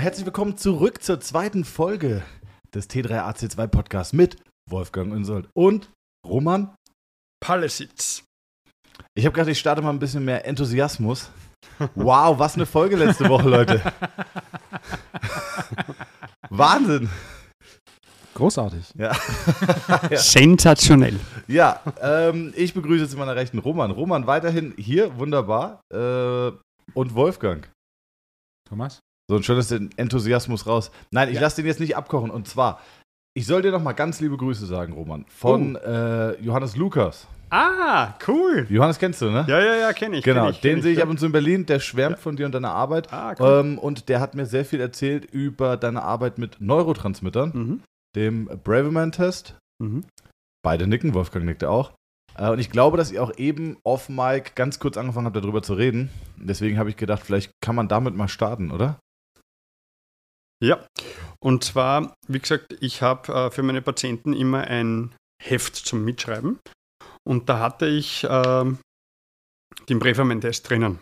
herzlich willkommen zurück zur zweiten Folge des T3AC2 Podcasts mit Wolfgang Unsold und Roman Palesitz. Ich habe gerade, ich starte mal ein bisschen mehr Enthusiasmus. Wow, was eine Folge letzte Woche, Leute. Wahnsinn. Großartig. Ja, Sensationell. ja ähm, ich begrüße zu meiner Rechten Roman. Roman weiterhin hier, wunderbar. Äh, und Wolfgang. Thomas? So ein schönes Enthusiasmus raus. Nein, ich Ja. lasse den jetzt nicht abkochen. Und zwar, ich soll dir noch mal ganz liebe Grüße sagen, Roman. Von äh, Johannes Lukas. Ah, cool. Johannes kennst du, ne? Ja, ja, ja, kenne ich. Genau, kenn ich, den sehe ich ja. ab und zu in Berlin. Der schwärmt von dir und deiner Arbeit. Ah, cool. Ähm, und der hat mir sehr viel erzählt über deine Arbeit mit Neurotransmittern, Mhm. dem Braverman-Test. Mhm. Beide nicken, Wolfgang nickte auch. Äh, und ich glaube, dass ihr auch eben off Mic ganz kurz angefangen habt, darüber zu reden. Deswegen habe ich gedacht, vielleicht kann man damit mal starten, oder? Ja, und zwar, wie gesagt, ich habe äh, für meine Patienten immer ein Heft zum Mitschreiben. Und da hatte ich ähm, den Breferman-Test drinnen.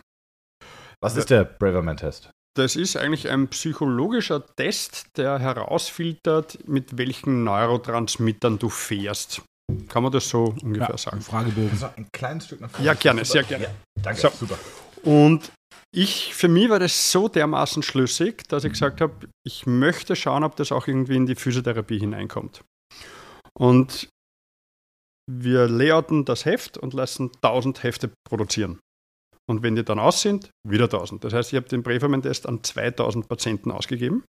Was ist der Braverman-Test? Das ist eigentlich ein psychologischer Test, der herausfiltert, mit welchen Neurotransmittern du fährst. Kann man das so ungefähr Ja, sagen? ein Fragebogen. So, ein kleines Stück nach Ja, gerne, sehr gerne. danke, So. super. Und ich, für mich war das so dermaßen schlüssig, dass ich gesagt habe, ich möchte schauen, ob das auch irgendwie in die Physiotherapie hineinkommt. Und wir layouten das Heft und lassen 1000 Hefte produzieren. Und wenn die dann aus sind, wieder 1000. Das heißt, ich habe den Breferman-Test an 2000 Patienten ausgegeben.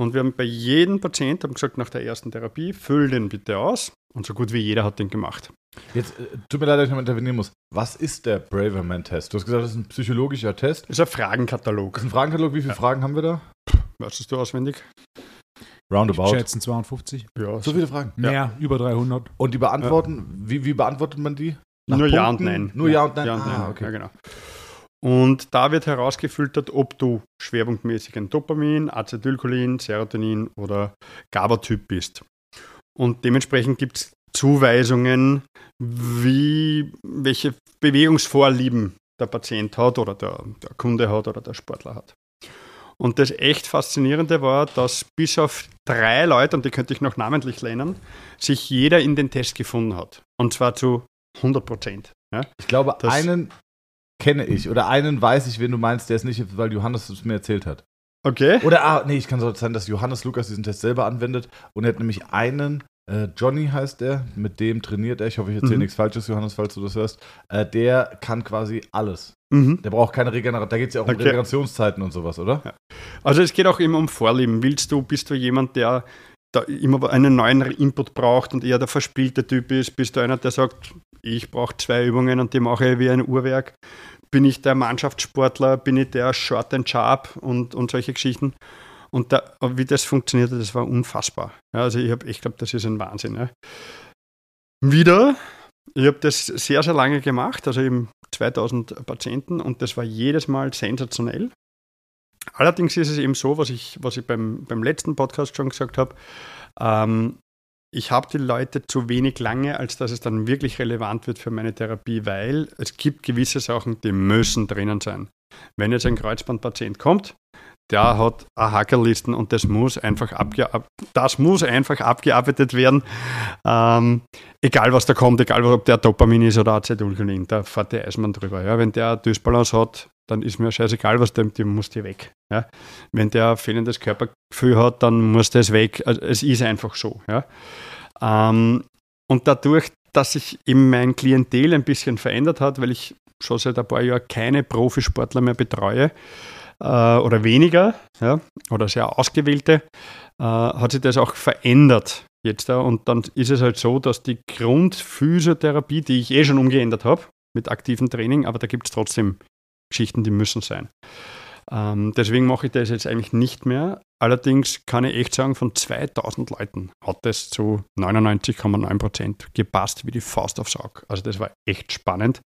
Und wir haben bei jedem Patienten haben gesagt, nach der ersten Therapie, füll den bitte aus. Und so gut wie jeder hat den gemacht. Jetzt, äh, tut mir leid, dass ich noch intervenieren muss. Was ist der Braverman-Test? Du hast gesagt, das ist ein psychologischer Test. Das ist ein Fragenkatalog. Das ist ein Fragenkatalog. Wie viele Fragen haben wir da? Weißt du auswendig? Roundabout. Schätzen 52. Ja, So viele Fragen. Mehr, über 300. Und die beantworten, wie, wie beantwortet man die? Nach Nur Ja Punkten? und Nein. Nur Ja und Nein. Ja, und ah, Nein. okay. ja, genau. Und da wird herausgefiltert, ob du schwerpunktmäßig ein Dopamin, Acetylcholin, Serotonin oder GABA-Typ bist. Und dementsprechend gibt es Zuweisungen, wie, welche Bewegungsvorlieben der Patient hat oder der, der Kunde hat oder der Sportler hat. Und das echt Faszinierende war, dass bis auf drei Leute, und die könnte ich noch namentlich nennen, sich jeder in den Test gefunden hat. Und zwar zu 100 Prozent. Ja? Ich glaube, Das- einen kenne ich oder einen weiß ich, wen du meinst, der es nicht, weil Johannes es mir erzählt hat. Okay. Oder, ah, nee, ich kann so sein, dass Johannes Lukas diesen Test selber anwendet und er hat nämlich einen, äh, Johnny heißt der, mit dem trainiert er, ich hoffe, ich erzähle Mhm. nichts Falsches, Johannes, falls du das hörst, äh, der kann quasi alles. Mhm. Der braucht keine Regeneration, da geht es ja auch um Okay. Regenerationszeiten und sowas, oder? Also es geht auch immer um Vorlieben. Willst du, bist du jemand, der da immer einen neuen Input braucht und eher der verspielte Typ ist? Bist du einer, der sagt, ich brauche zwei Übungen und die mache ich wie ein Uhrwerk? Bin ich der Mannschaftssportler? Bin ich der Short and Sharp und, und solche Geschichten? Und da, wie das funktionierte, das war unfassbar. Ja, also ich habe echt geglaubt, das ist ein Wahnsinn. Ja. Wieder, ich habe das sehr, sehr lange gemacht, also eben 2000 Patienten und das war jedes Mal sensationell. Allerdings ist es eben so, was ich, was ich beim, beim letzten Podcast schon gesagt habe, ähm, ich habe die Leute zu wenig lange, als dass es dann wirklich relevant wird für meine Therapie, weil es gibt gewisse Sachen, die müssen drinnen sein. Wenn jetzt ein Kreuzbandpatient kommt, der hat Hackerlisten und das muss einfach, abge das muss einfach abgearbeitet werden. Ähm, egal was da kommt, egal ob der Dopamin ist oder Acetylcholin, da fährt der Eismann drüber. Ja. Wenn der Dysbalance hat, dann ist mir scheißegal, was dem, dem muss die weg. Ja. Wenn der fehlendes Körpergefühl hat, dann muss das weg. Also es ist einfach so. Ja. Ähm, und dadurch, dass sich eben mein Klientel ein bisschen verändert hat, weil ich schon seit ein paar Jahren keine Profisportler mehr betreue, äh, oder weniger, ja, oder sehr ausgewählte, äh, hat sich das auch verändert jetzt. Ja. Und dann ist es halt so, dass die Grundphysiotherapie, die ich eh schon umgeändert habe, mit aktivem Training, aber da gibt es trotzdem Geschichten, die müssen sein. Ähm, deswegen mache ich das jetzt eigentlich nicht mehr. Allerdings kann ich echt sagen, von 2000 Leuten hat das zu 99,9 Prozent gepasst wie die Faust aufs Auge. Also das war echt spannend.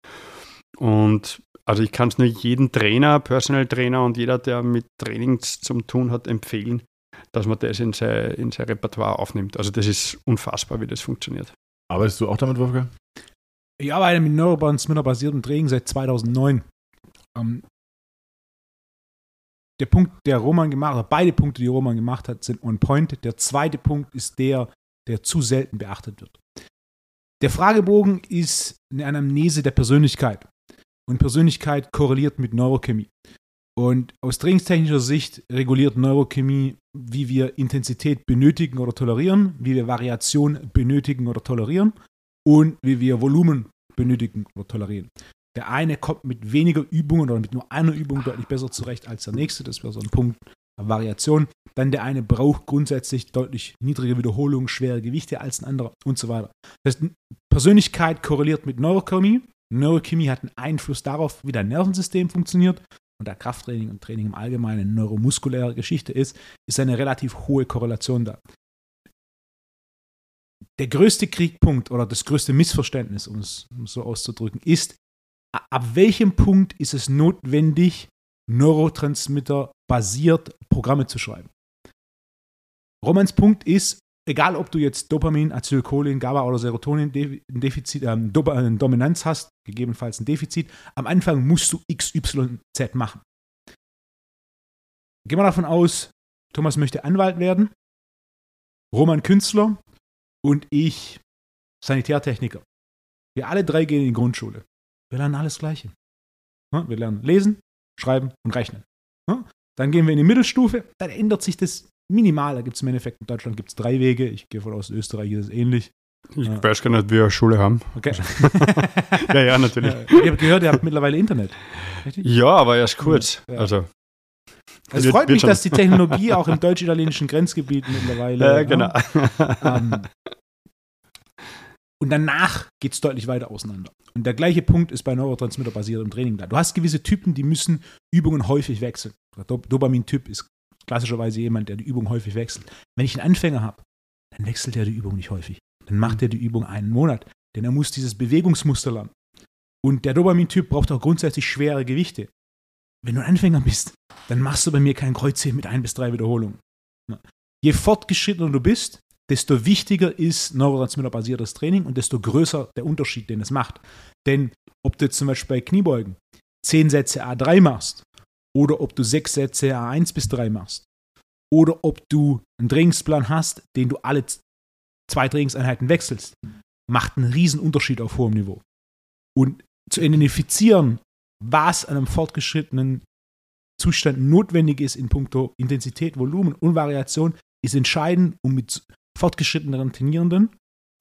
Und also ich kann es nur jedem Trainer, Personal Trainer und jeder, der mit Trainings zum tun hat, empfehlen, dass man das in sein, in sein Repertoire aufnimmt. Also das ist unfassbar, wie das funktioniert. Arbeitest du auch damit, Wolfgang? Ich arbeite mit Neurotransmitter-basiertem Training seit 2009. Ähm, der Punkt, der Roman gemacht hat, beide Punkte, die Roman gemacht hat, sind on point. Der zweite Punkt ist der, der zu selten beachtet wird. Der Fragebogen ist eine Anamnese der Persönlichkeit. Und Persönlichkeit korreliert mit Neurochemie. Und aus trainingstechnischer Sicht reguliert Neurochemie, wie wir Intensität benötigen oder tolerieren, wie wir Variation benötigen oder tolerieren und wie wir Volumen benötigen oder tolerieren. Der eine kommt mit weniger Übungen oder mit nur einer Übung deutlich besser zurecht als der nächste. Das wäre so ein Punkt der Variation. Dann der eine braucht grundsätzlich deutlich niedrige Wiederholungen, schwere Gewichte als ein anderer und so weiter. Das heißt, Persönlichkeit korreliert mit Neurochemie. Neurochemie hat einen Einfluss darauf, wie dein Nervensystem funktioniert. Und da Krafttraining und Training im Allgemeinen eine neuromuskuläre Geschichte ist, ist eine relativ hohe Korrelation da. Der größte Kriegpunkt oder das größte Missverständnis, um es, um es so auszudrücken, ist, ab welchem Punkt ist es notwendig, Neurotransmitter basiert Programme zu schreiben? Romans Punkt ist, egal ob du jetzt Dopamin, Acetylcholin, GABA oder Serotonin Defizit, ähm, äh, Dominanz hast, gegebenenfalls ein Defizit, am Anfang musst du XYZ machen. Gehen wir davon aus, Thomas möchte Anwalt werden, Roman Künstler und ich Sanitärtechniker. Wir alle drei gehen in die Grundschule. Wir lernen alles Gleiche. Wir lernen lesen, schreiben und rechnen. Dann gehen wir in die Mittelstufe, dann ändert sich das minimal. Da gibt es im Endeffekt in Deutschland gibt's drei Wege. Ich gehe von aus, Österreich ist es ähnlich. Ich ja. weiß gar nicht, wie wir Schule haben. Okay. ja, ja, natürlich. Ja, ich habe gehört, ihr habt mittlerweile Internet. Richtig? Ja, aber erst kurz. Ja. Also. Es wird, freut mich, dass die Technologie auch im deutsch-italienischen Grenzgebiet mittlerweile. Ja, genau. Ähm, und danach geht es deutlich weiter auseinander. Und der gleiche Punkt ist bei Neurotransmitter-basiertem Training da. Du hast gewisse Typen, die müssen Übungen häufig wechseln. Der Dopamin-Typ ist klassischerweise jemand, der die Übung häufig wechselt. Wenn ich einen Anfänger habe, dann wechselt er die Übung nicht häufig. Dann macht er die Übung einen Monat, denn er muss dieses Bewegungsmuster lernen. Und der Dopamin-Typ braucht auch grundsätzlich schwere Gewichte. Wenn du ein Anfänger bist, dann machst du bei mir kein Kreuzheben mit ein bis drei Wiederholungen. Je fortgeschrittener du bist, desto wichtiger ist neurotransmitterbasiertes Training und desto größer der Unterschied, den es macht. Denn ob du jetzt zum Beispiel bei Kniebeugen 10 Sätze A3 machst oder ob du 6 Sätze A1 bis 3 machst oder ob du einen Trainingsplan hast, den du alle zwei Trainingseinheiten wechselst, macht einen riesen Unterschied auf hohem Niveau. Und zu identifizieren, was einem fortgeschrittenen Zustand notwendig ist in puncto Intensität, Volumen und Variation, ist entscheidend, um mit fortgeschritteneren Trainierenden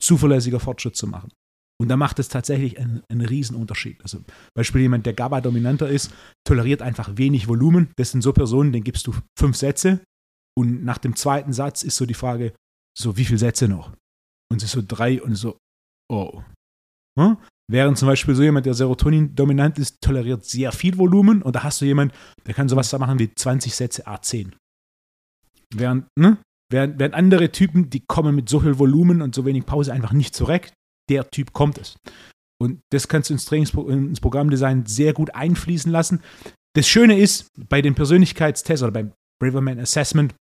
zuverlässiger Fortschritt zu machen. Und da macht es tatsächlich einen, einen Riesenunterschied. Also Beispiel jemand, der GABA-dominanter ist, toleriert einfach wenig Volumen. Das sind so Personen, denen gibst du fünf Sätze und nach dem zweiten Satz ist so die Frage, so wie viele Sätze noch? Und es ist so drei und so, oh. Hm? Während zum Beispiel so jemand, der Serotonin-dominant ist, toleriert sehr viel Volumen und da hast du jemand, der kann sowas machen wie 20 Sätze A10. Während, ne? Während, während andere Typen, die kommen mit so viel Volumen und so wenig Pause einfach nicht zurecht. Der Typ kommt es. Und das kannst du ins, Trainings ins Programmdesign sehr gut einfließen lassen. Das Schöne ist, bei den Persönlichkeitstests oder beim Braverman Assessment,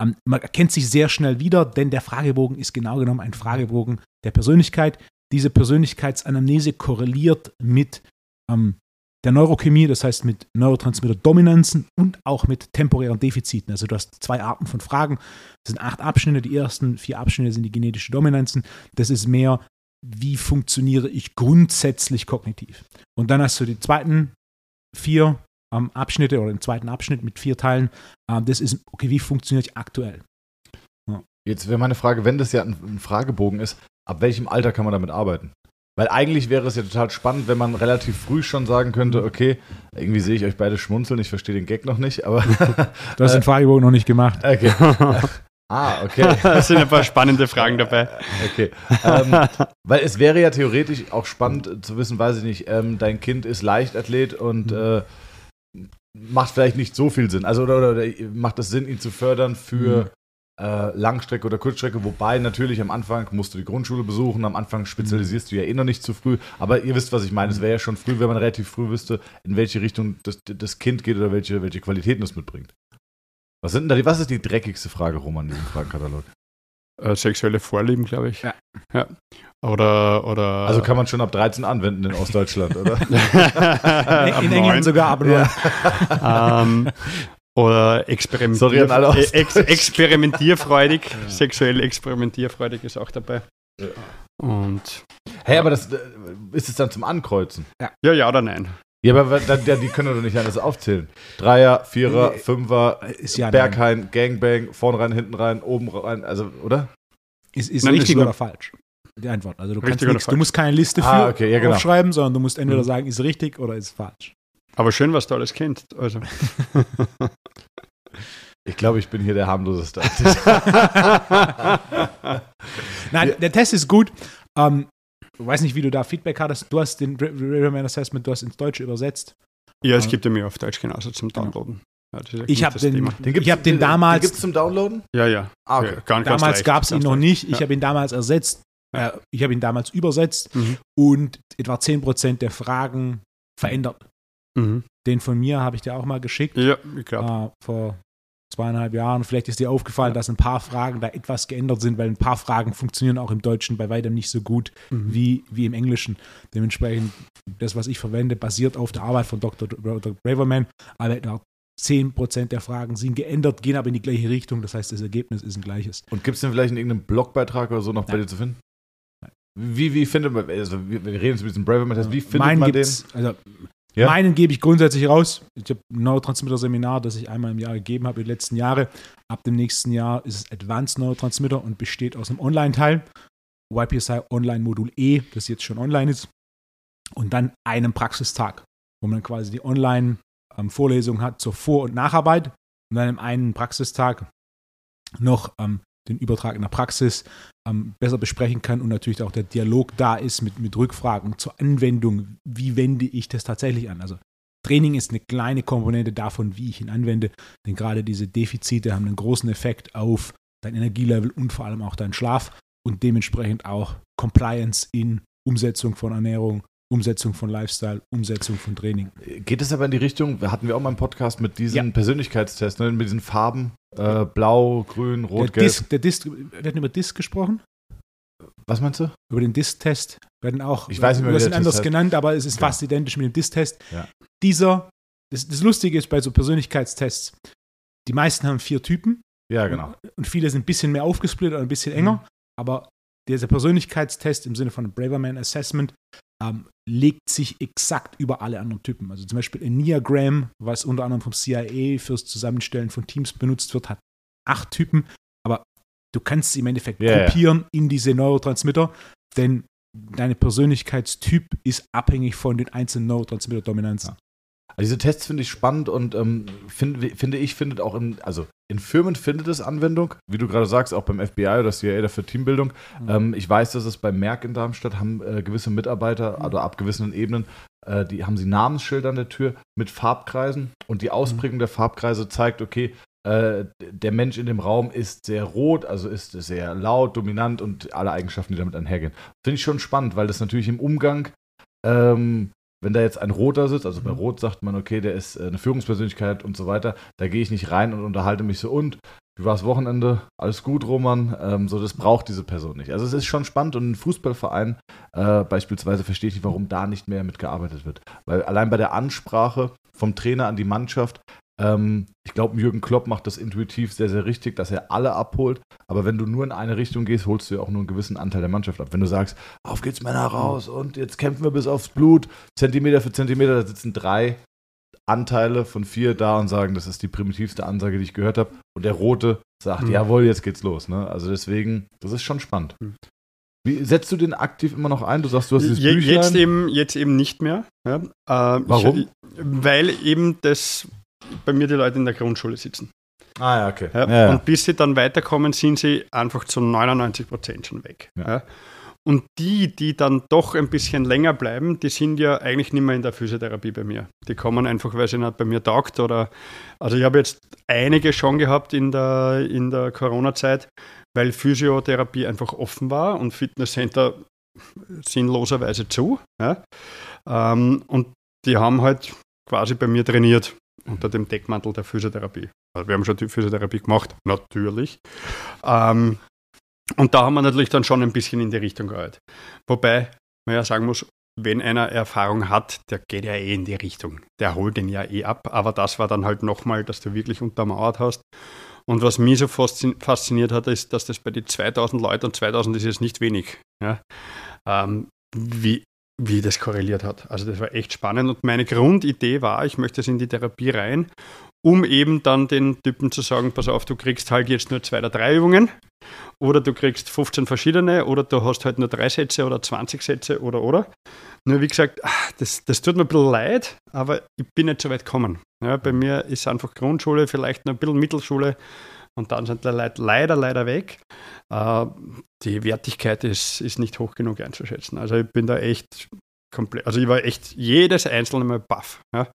ähm, man erkennt sich sehr schnell wieder, denn der Fragebogen ist genau genommen ein Fragebogen der Persönlichkeit. Diese Persönlichkeitsanamnese korreliert mit ähm, der Neurochemie, das heißt mit Neurotransmitter-Dominanzen und auch mit temporären Defiziten. Also du hast zwei Arten von Fragen. Das sind acht Abschnitte. Die ersten vier Abschnitte sind die genetische Dominanzen. Das ist mehr, wie funktioniere ich grundsätzlich kognitiv. Und dann hast du die zweiten vier ähm, Abschnitte oder den zweiten Abschnitt mit vier Teilen. Ähm, das ist, okay, wie funktioniere ich aktuell? Ja. Jetzt wäre meine Frage, wenn das ja ein, ein Fragebogen ist, ab welchem Alter kann man damit arbeiten? Weil eigentlich wäre es ja total spannend, wenn man relativ früh schon sagen könnte, mhm. okay, irgendwie sehe ich euch beide schmunzeln, ich verstehe den Gag noch nicht, aber. du hast den Fragebogen noch nicht gemacht. Okay. Ah, okay. Es sind ein paar spannende Fragen dabei. Okay. Ähm, weil es wäre ja theoretisch auch spannend zu wissen, weiß ich nicht, ähm, dein Kind ist Leichtathlet und mhm. äh, macht vielleicht nicht so viel Sinn. Also, oder, oder, oder macht es Sinn, ihn zu fördern für mhm äh, Langstrecke oder Kurzstrecke, wobei natürlich am Anfang musst du die Grundschule besuchen, am Anfang spezialisierst du ja eh noch nicht zu früh, aber ihr wisst, was ich meine. Es wäre ja schon früh, wenn man relativ früh wüsste, in welche Richtung das, das Kind geht oder welche, welche Qualitäten es mitbringt. Was, sind da die, was ist die dreckigste Frage, Roman, in diesem Fragenkatalog? Äh, sexuelle Vorlieben, glaube ich. Ja. ja. Oder, oder. Also kann man schon ab 13 anwenden in Ostdeutschland, oder? In neun. England sogar ab neun. ähm, oder experimentier Sorry äh, ex experimentierfreudig. Sexuell experimentierfreudig ist auch dabei. Ja. Und Hey, aber das äh, ist es dann zum Ankreuzen. ja, ja oder nein. Ja, aber ja, die können doch nicht alles aufzählen. Dreier, Vierer, Nee. Fünfer, Ist ja Berghain, Gangbang, vorn rein, hinten rein, oben rein, also, oder? Ist, ist Nein, richtig ist oder falsch? Die Antwort. Also du kannst nichts, du musst keine Liste für Ah, okay, ja, genau. aufschreiben, sondern du musst entweder Mhm. sagen, ist richtig oder ist falsch. Aber schön, was du alles kennst. Also. Ich glaube, ich bin hier der harmloseste. Nein, Ja. der Test ist gut. Ähm, ich weiß nicht, wie du da Feedback hattest. Du hast den Riverman Assessment, du hast ins Deutsche übersetzt. ja, es Ja. gibt ja mir auf Deutsch genauso zum Downloaden. Ja, ja Ich habe den, Thema. ich hab den damals, Den gibt's zum Downloaden? Ja, ja. Ah, ja okay. ganz, ganz damals gab es ihn noch nicht. Ich Ja. habe ihn damals ersetzt. Äh, ich habe ihn damals übersetzt Mhm. und etwa 10% der Fragen verändert. Mhm. Den von mir habe ich dir auch mal geschickt. Ja, ich glaube. äh, vor zweieinhalb Jahren. Vielleicht ist dir aufgefallen, dass ein paar Fragen da etwas geändert sind, weil ein paar Fragen funktionieren auch im Deutschen bei weitem nicht so gut Mhm. wie, wie im Englischen. Dementsprechend, das, was ich verwende, basiert auf der Arbeit von Dr. Dr. Braverman, aber etwa 10% der Fragen sind geändert, gehen aber in die gleiche Richtung. Das heißt, das Ergebnis ist ein gleiches. Und gibt es denn vielleicht in irgendeinem Blogbeitrag oder so noch bei Nein. dir zu finden? Wie, wie findet man, also wir, reden jetzt mit diesem Braverman Test, wie findet Meinen man den? Also, Ja? Meinen gebe ich grundsätzlich raus. Ich habe ein Neurotransmitter-Seminar, das ich einmal im Jahr gegeben habe, die letzten Jahre. Ab dem nächsten Jahr ist es Advanced Neurotransmitter und besteht aus einem Online-Teil, YPSI Online Modul E, das jetzt schon online ist, und dann einem Praxistag, wo man quasi die Online-Vorlesung hat zur Vor- und Nacharbeit und dann im einen Praxistag noch ähm, den Übertrag in der Praxis ähm, besser besprechen kann und natürlich auch der Dialog da ist mit, mit Rückfragen zur Anwendung. Wie wende ich das tatsächlich an? Also Training ist eine kleine Komponente davon, wie ich ihn anwende, denn gerade diese Defizite haben einen großen Effekt auf dein Energielevel und vor allem auch deinen Schlaf und dementsprechend auch Compliance in Umsetzung von Ernährung, Umsetzung von Lifestyle, Umsetzung von Training. Geht es aber in die Richtung, hatten wir auch mal einen Podcast mit diesen Ja. Persönlichkeitstests, ne, mit diesen Farben, äh, blau, grün, Der rot, gelb. Disk, der Disk, wir hatten über Disk gesprochen, Was meinst du? über den Disk-Test. Werden auch, Ich weiß nicht mehr, wir sind der anders heißt. genannt, aber es ist Genau. fast identisch mit dem Disk-Test. Ja. Dieser, das, das Lustige ist bei so Persönlichkeitstests, die meisten haben vier Typen Ja, genau. und viele sind ein bisschen mehr aufgesplittet oder ein bisschen enger, Mhm. aber dieser Persönlichkeitstest im Sinne von Braverman Assessment ähm, legt sich exakt über alle anderen Typen. Also zum Beispiel Enneagram, was unter anderem vom CIA fürs Zusammenstellen von Teams benutzt wird, hat acht Typen, aber du kannst sie im Endeffekt Ja, ja. gruppieren in diese Neurotransmitter, denn deine Persönlichkeitstyp ist abhängig von den einzelnen Neurotransmitter-Dominanzen. Also diese Tests finde ich spannend und ähm, find, finde ich, findet auch in, also in Firmen findet es Anwendung, wie du gerade sagst, auch beim FBI oder CIA dafür Teambildung. Mhm. Ähm, ich weiß, dass es bei Merck in Darmstadt haben äh, gewisse Mitarbeiter, Mhm. also ab gewissen Ebenen, äh, die haben sie Namensschilder an der Tür mit Farbkreisen und die Ausprägung der Farbkreise zeigt, okay, äh, der Mensch in dem Raum ist sehr rot, also ist sehr laut, dominant und alle Eigenschaften, die damit einhergehen. Finde ich schon spannend, weil das natürlich im Umgang ähm, wenn da jetzt ein Roter sitzt, also bei Mhm. Rot sagt man, okay, der ist äh, eine Führungspersönlichkeit und so weiter, da gehe ich nicht rein und unterhalte mich so und wie war das Wochenende? Alles gut, Roman? Ähm, so, das braucht diese Person nicht. Also es ist schon spannend und ein Fußballverein äh, beispielsweise verstehe ich nicht, warum da nicht mehr mitgearbeitet wird. Weil allein bei der Ansprache vom Trainer an die Mannschaft, ähm, ich glaube, Jürgen Klopp macht das intuitiv sehr, sehr richtig, dass er alle abholt. Aber wenn du nur in eine Richtung gehst, holst du ja auch nur einen gewissen Anteil der Mannschaft ab. Wenn du sagst, auf geht's Männer raus und jetzt kämpfen wir bis aufs Blut, Zentimeter für Zentimeter, da sitzen drei Anteile von vier da und sagen, das ist die primitivste Ansage, die ich gehört habe. Und der Rote sagt, Mhm. jawohl, jetzt geht's los. Ne? Also deswegen, das ist schon spannend. Mhm. Wie setzt du den aktiv immer noch ein? Du sagst, du hast dieses Je, Büchlein. jetzt, eben, jetzt eben nicht mehr. Ja. Äh, Warum? Ich, weil eben das bei mir die Leute in der Grundschule sitzen. ah ja, okay. Ja. Ja. Und bis sie dann weiterkommen, sind sie einfach zu 99 Prozent schon weg. Und die, die dann doch ein bisschen länger bleiben, die sind ja eigentlich nicht mehr in der Physiotherapie bei mir. Die kommen einfach, weil sie nicht bei mir taugt oder. Also ich habe jetzt einige schon gehabt in der, in der Corona-Zeit, weil Physiotherapie einfach offen war und Fitnesscenter sinnloserweise zu. Ja. Ähm, und die haben halt quasi bei mir trainiert unter dem Deckmantel der Physiotherapie. Also wir haben schon die Physiotherapie gemacht, natürlich. Ähm, Und da haben wir natürlich dann schon ein bisschen in die Richtung gehört. Wobei man ja sagen muss, wenn einer Erfahrung hat, der geht ja eh in die Richtung. Der holt den ja eh ab. Aber das war dann halt nochmal, dass du wirklich untermauert hast. Und was mich so fasziniert hat, ist, dass das bei den 2000 Leuten, und 2000 ist jetzt nicht wenig, ja, ähm, wie, wie das korreliert hat. Also das war echt spannend. Und meine Grundidee war, ich möchte es in die Therapie rein, um eben dann den Typen zu sagen, pass auf, du kriegst halt jetzt nur zwei oder drei Übungen oder du kriegst 15 verschiedene oder du hast halt nur drei Sätze oder 20 Sätze oder oder. Nur wie gesagt, ah, das, das tut mir ein bisschen leid, aber ich bin nicht so weit gekommen. Ja, bei mir ist einfach Grundschule, vielleicht noch ein bisschen Mittelschule und dann sind die Leute leider, leider weg. Äh, die Wertigkeit ist, ist nicht hoch genug einzuschätzen. Also ich bin da echt komplett, also ich war echt jedes einzelne Mal baff. Ja.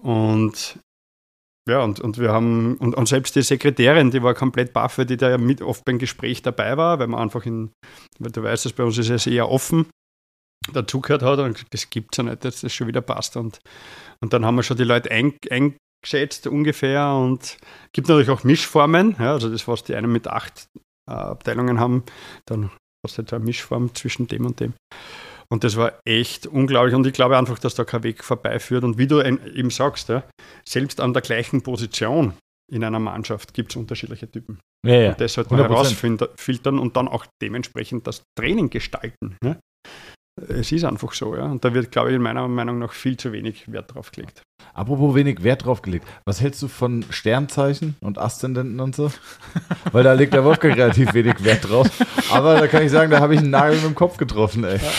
Und ja, und, und wir haben, und, und selbst die Sekretärin, die war komplett baff, weil die da ja mit oft beim Gespräch dabei war, weil man einfach in, weil du weißt, dass bei uns ist es eher offen, dazugehört hat und das gibt es ja nicht, dass das schon wieder passt. Und, und dann haben wir schon die Leute ein, eingeschätzt ungefähr und gibt natürlich auch Mischformen, ja, also das, was die einen mit acht äh, Abteilungen haben, dann hast du halt eine Mischform zwischen dem und dem. Und das war echt unglaublich. Und ich glaube einfach, dass da kein Weg vorbeiführt. Und wie du eben sagst, ja, selbst an der gleichen Position in einer Mannschaft gibt es unterschiedliche Typen. Ja, ja. Und das sollte man 100%. herausfiltern und dann auch dementsprechend das Training gestalten. Ja? Es ist einfach so, ja. Und da wird, glaube ich, in meiner Meinung nach viel zu wenig Wert drauf gelegt. Apropos wenig Wert drauf gelegt. Was hältst du von Sternzeichen und Aszendenten und so? Weil da legt der Wolfgang relativ wenig Wert drauf. Aber da kann ich sagen, da habe ich einen Nagel mit dem Kopf getroffen, ey.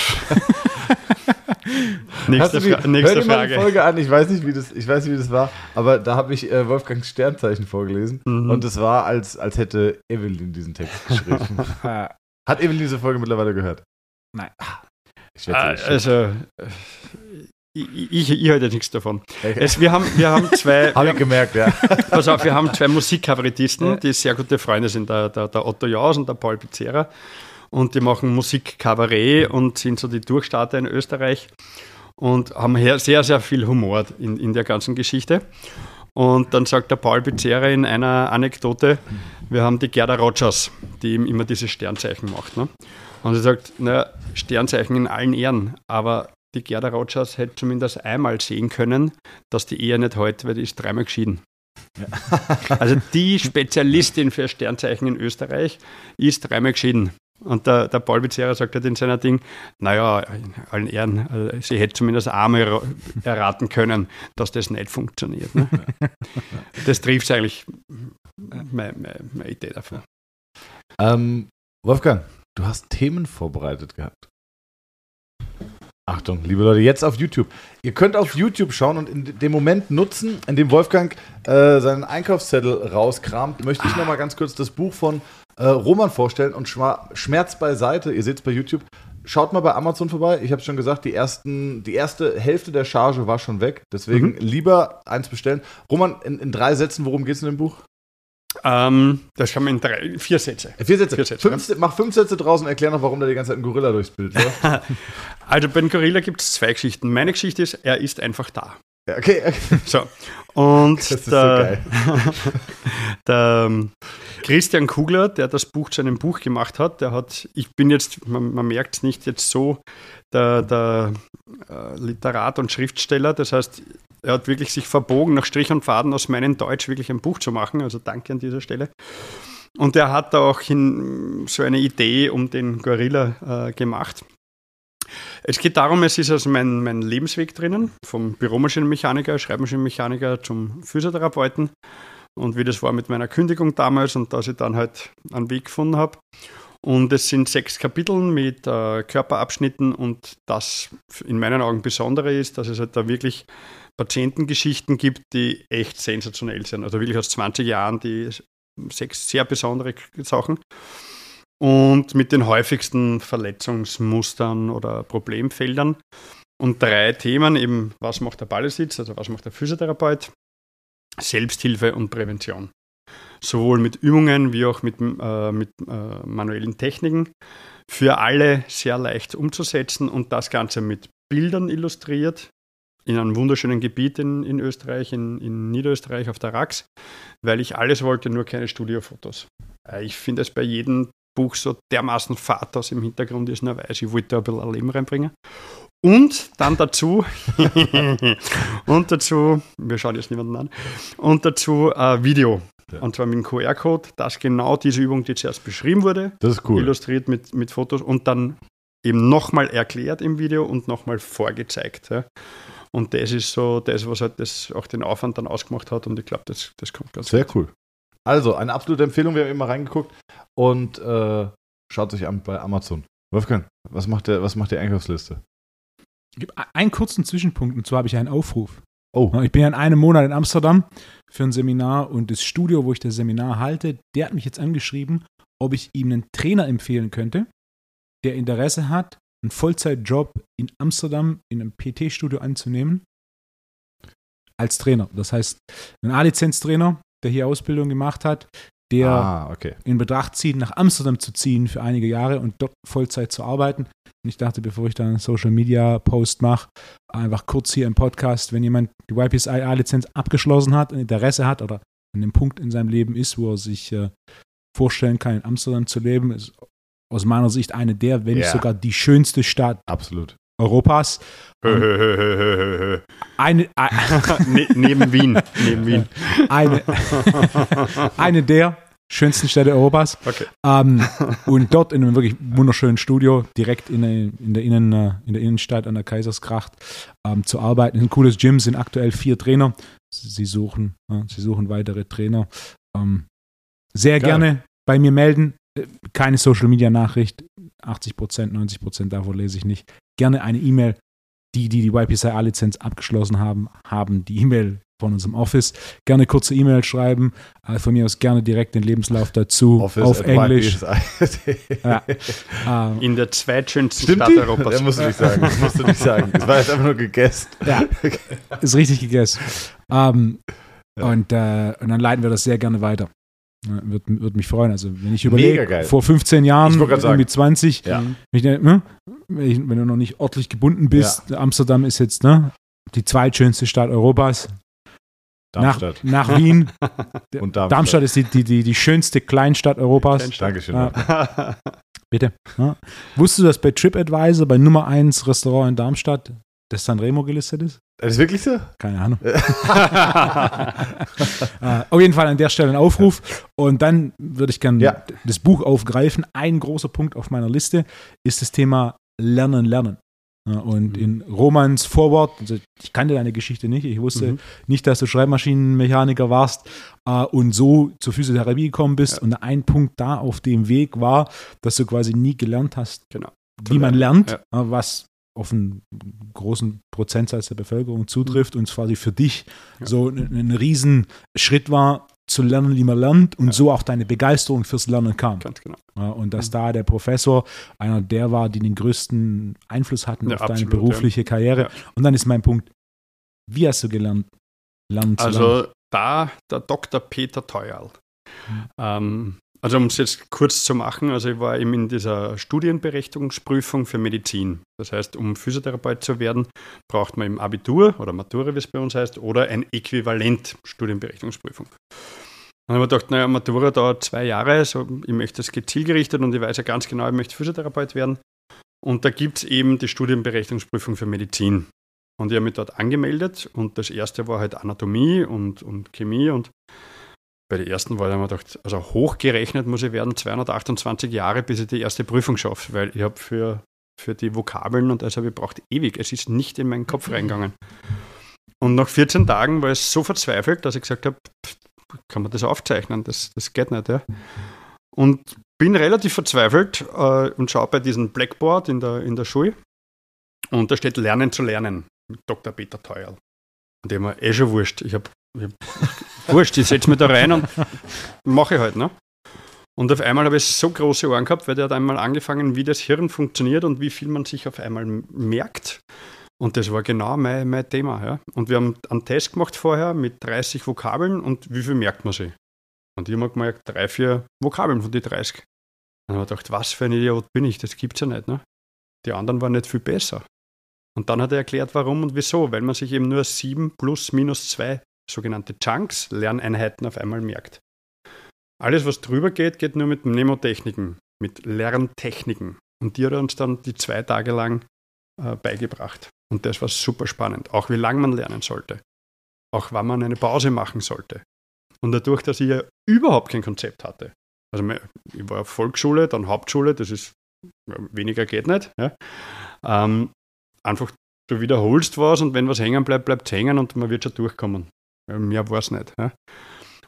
nächste, Fra wie, nächste hör dir Frage. Mal Folge an, ich weiß nicht, wie das, ich weiß nicht, wie das war, aber da habe ich äh, Wolfgangs Sternzeichen vorgelesen mhm. und es war, als, als hätte Evelyn diesen Text geschrieben. Hat Evelyn diese Folge mittlerweile gehört? Nein. Ah, also, äh, ich, ich, ich halte nichts davon. Okay. Es, wir, haben, wir haben zwei. Habe ich gemerkt, ja. Pass auf, wir haben zwei Musikkabarettisten, ja. die sehr gute Freunde sind, der, der, der Otto Jaus und der Paul Pizzera. Und die machen Musikkabarett und sind so die Durchstarter in Österreich und haben sehr, sehr viel Humor in, in der ganzen Geschichte. Und dann sagt der Paul Pizzera in einer Anekdote, wir haben die Gerda Rogers, die ihm immer diese Sternzeichen macht. Ne? Und er sagt, naja, Sternzeichen in allen Ehren, aber die Gerda Rogers hätte zumindest einmal sehen können, dass die Ehe nicht heute, weil die ist dreimal geschieden. Ja. also die Spezialistin für Sternzeichen in Österreich ist dreimal geschieden. Und der, der Paul Becerra sagt halt in seiner Ding, naja, in allen Ehren, also sie hätte zumindest einmal erraten können, dass das nicht funktioniert. Ne? das trifft eigentlich meine, meine, meine Idee davon. Ähm, Wolfgang, du hast Themen vorbereitet gehabt. Achtung, liebe Leute, jetzt auf YouTube. Ihr könnt auf YouTube schauen und in dem Moment nutzen, in dem Wolfgang äh, seinen Einkaufszettel rauskramt, möchte ich ah. nochmal ganz kurz das Buch von äh, Roman vorstellen und Schmerz beiseite. Ihr seht es bei YouTube. Schaut mal bei Amazon vorbei. Ich habe schon gesagt, die, ersten, die erste Hälfte der Charge war schon weg. Deswegen mhm. lieber eins bestellen. Roman, in, in drei Sätzen, worum geht es in dem Buch? Ähm, das kann man in drei, vier Sätze. Vier Sätze. Vier Sätze fünf, ja. Mach fünf Sätze draußen und erklär noch, warum da die ganze Zeit ein Gorilla durchs Bild läuft. also bei den Gorilla gibt es zwei Geschichten. Meine Geschichte ist, er ist einfach da. Ja, okay, okay. So. Und der, so der ähm, Christian Kugler, der das Buch zu einem Buch gemacht hat, der hat, ich bin jetzt, man, man merkt es nicht jetzt so, der, der Literat und Schriftsteller, das heißt, er hat wirklich sich verbogen, nach Strich und Faden aus meinem Deutsch wirklich ein Buch zu machen. Also danke an dieser Stelle. Und er hat auch so eine Idee um den Gorilla äh, gemacht. Es geht darum, es ist also mein, mein Lebensweg drinnen, vom Büromaschinenmechaniker, Schreibmaschinenmechaniker zum Physiotherapeuten und wie das war mit meiner Kündigung damals und dass ich dann halt einen Weg gefunden habe. Und es sind sechs Kapitel mit äh, Körperabschnitten und das in meinen Augen Besondere ist, dass es halt da wirklich Patientengeschichten gibt, die echt sensationell sind. Also wirklich aus 20 Jahren die sechs sehr besondere Sachen. Und mit den häufigsten Verletzungsmustern oder Problemfeldern. Und drei Themen, eben was macht der Ballesitz, also was macht der Physiotherapeut, Selbsthilfe und Prävention. Sowohl mit Übungen wie auch mit, äh, mit äh, manuellen Techniken. Für alle sehr leicht umzusetzen und das Ganze mit Bildern illustriert, in einem wunderschönen Gebiet in, in Österreich, in, in Niederösterreich auf der Rax, weil ich alles wollte, nur keine Studiofotos. Äh, ich finde es bei jedem Buch so dermaßen fad aus im Hintergrund ist, nur weiß, ich wollte da ein bisschen Leben reinbringen. Und dann dazu, und dazu, wir schauen jetzt niemanden an, und dazu ein Video. Ja. Und zwar mit dem QR-Code, dass genau diese Übung, die zuerst beschrieben wurde, Das ist cool. illustriert mit, mit Fotos und dann eben nochmal erklärt im Video und nochmal vorgezeigt. Ja. Und das ist so das, was halt das auch den Aufwand dann ausgemacht hat und ich glaube, das, das kommt ganz Sehr gut. cool. Also, eine absolute Empfehlung. Wir haben eben mal reingeguckt und äh, schaut sich an bei Amazon. Wolfgang, was macht, der, was macht die Einkaufsliste? Ich gebe einen kurzen Zwischenpunkt und zwar habe ich einen Aufruf. Oh, Ich bin ja in einem Monat in Amsterdam für ein Seminar und das Studio, wo ich das Seminar halte, der hat mich jetzt angeschrieben, ob ich ihm einen Trainer empfehlen könnte, der Interesse hat, einen Vollzeitjob in Amsterdam in einem PT-Studio anzunehmen als Trainer. Das heißt, ein A-Lizenz-Trainer, der hier Ausbildung gemacht hat, der ah, okay. in Betracht zieht, nach Amsterdam zu ziehen für einige Jahre und dort Vollzeit zu arbeiten. Und ich dachte, bevor ich da einen Social Media Post mache, einfach kurz hier im Podcast, wenn jemand die YPSI-A-Lizenz abgeschlossen hat und Interesse hat oder an dem Punkt in seinem Leben ist, wo er sich äh, vorstellen kann, in Amsterdam zu leben, ist aus meiner Sicht eine der, wenn nicht Ja. sogar die schönste Stadt Absolut. Europas. Eine, ne, neben Wien. Neben Wien. eine, eine der schönsten Städte Europas. Okay. Ähm, und dort in einem wirklich wunderschönen Studio, direkt in der, in der, Innen, äh, in der Innenstadt an der Kaisersgracht, ähm, zu arbeiten. Ein cooles Gym, sind aktuell vier Trainer. Sie suchen, äh, sie suchen weitere Trainer. Ähm, sehr Geil. gerne bei mir melden. Äh, Keine Social Media Nachricht. 80 Prozent, 90 Prozent davon lese ich nicht. Gerne eine E-Mail. Die, die die YPCI-Lizenz abgeschlossen haben, haben die E-Mail von unserem Office. Gerne kurze E-Mail schreiben. Äh, von mir aus gerne direkt den Lebenslauf dazu Office auf Englisch. Ja. Ähm, In der zweitschönsten Stimmt Stadt die? Europas. Das musst du nicht sagen. Das musst du nicht sagen. Das war jetzt einfach nur gegessen. ja, ist richtig gegessen. Ähm, Ja. und, äh, und dann leiten wir das sehr gerne weiter. Ja, Würde würd mich freuen. Also, wenn ich überlege, vor 15 Jahren, grad sagen. irgendwie 20, Ja. wenn, ich, denk, ne, wenn, ich, wenn du noch nicht örtlich gebunden bist, Amsterdam ist jetzt ne, die zweitschönste Stadt Europas. Darmstadt. Nach, nach Wien. Und Darmstadt. Darmstadt ist die, die, die, die schönste Kleinstadt Europas. Kleinstadt. Dankeschön. Ja. Bitte. Ja. Wusstest du, dass bei TripAdvisor bei Nummer 1 Restaurant in Darmstadt das Sanremo gelistet ist? Das ist wirklich so? Keine Ahnung. äh, auf jeden Fall an der Stelle ein Aufruf. Und dann würde ich gerne Ja. das Buch aufgreifen. Ein großer Punkt auf meiner Liste ist das Thema Lernen, Lernen. Ja, und in Romans Vorwort, also ich kannte deine Geschichte nicht, ich wusste Mhm. nicht, dass du Schreibmaschinenmechaniker warst äh, und so zur Physiotherapie gekommen bist. Und ein Punkt da auf dem Weg war, dass du quasi nie gelernt hast, Genau. wie man lernt, Ja. äh, was auf einen großen Prozentsatz der Bevölkerung zutrifft und quasi für dich Ja. so ein, ein Riesenschritt war, zu lernen, wie man lernt und Ja. so auch deine Begeisterung fürs Lernen kam. Ganz genau. Ja, und dass Mhm. da der Professor einer der war, die den größten Einfluss hatten Ja, auf deine absolut, berufliche Karriere. Und dann ist mein Punkt, wie hast du gelernt, lernen zu lernen? Also da der Dr. Peter Teuerl. Mhm. Ähm, also um es jetzt kurz zu machen, also ich war eben in dieser Studienberechtigungsprüfung für Medizin. Das heißt, um Physiotherapeut zu werden, braucht man im Abitur oder Matura, wie es bei uns heißt, oder ein Äquivalent Studienberechtigungsprüfung. Dann habe ich gedacht, naja, Matura dauert zwei Jahre, so, ich möchte das geht zielgerichtet und ich weiß ja ganz genau, ich möchte Physiotherapeut werden. Und da gibt es eben die Studienberechtigungsprüfung für Medizin. Und ich habe mich dort angemeldet und das erste war halt Anatomie und, und Chemie und bei der ersten war ich mir gedacht, also hochgerechnet muss ich werden 228 Jahre, bis ich die erste Prüfung schaffe, weil ich habe für, für die Vokabeln und also ich braucht ewig, es ist nicht in meinen Kopf reingegangen. Und nach 14 Tagen war ich so verzweifelt, dass ich gesagt habe, kann man das aufzeichnen, das, das geht nicht. Ja. Und bin relativ verzweifelt äh, und schaue bei diesem Blackboard in der, in der Schule und da steht Lernen zu lernen mit Dr. Peter Teuerl. Und ich mir eh schon wurscht. Ich habe hab, wurscht, ich setze mich da rein und mache ich halt. Ne? Und auf einmal habe ich so große Ohren gehabt, weil der hat einmal angefangen, wie das Hirn funktioniert und wie viel man sich auf einmal merkt. Und das war genau mein, mein Thema. Ja. Und wir haben einen Test gemacht vorher mit 30 Vokabeln und wie viel merkt man sich? Und ich habe gemerkt, drei, vier Vokabeln von den 30. Und habe ich gedacht, was für ein Idiot bin ich, das gibt's ja nicht. Ne? Die anderen waren nicht viel besser. Und dann hat er erklärt, warum und wieso, weil man sich eben nur sieben plus minus zwei sogenannte Chunks, Lerneinheiten auf einmal merkt. Alles, was drüber geht, geht nur mit Mnemotechniken. mit Lerntechniken. Und die hat er uns dann die zwei Tage lang äh, beigebracht. Und das war super spannend. Auch wie lange man lernen sollte. Auch wann man eine Pause machen sollte. Und dadurch, dass ich ja überhaupt kein Konzept hatte. Also ich war Volksschule, dann Hauptschule, das ist weniger geht nicht. Ja. Ähm, einfach du wiederholst was und wenn was hängen bleibt, bleibt es hängen und man wird schon durchkommen. Mehr war es nicht. Ja.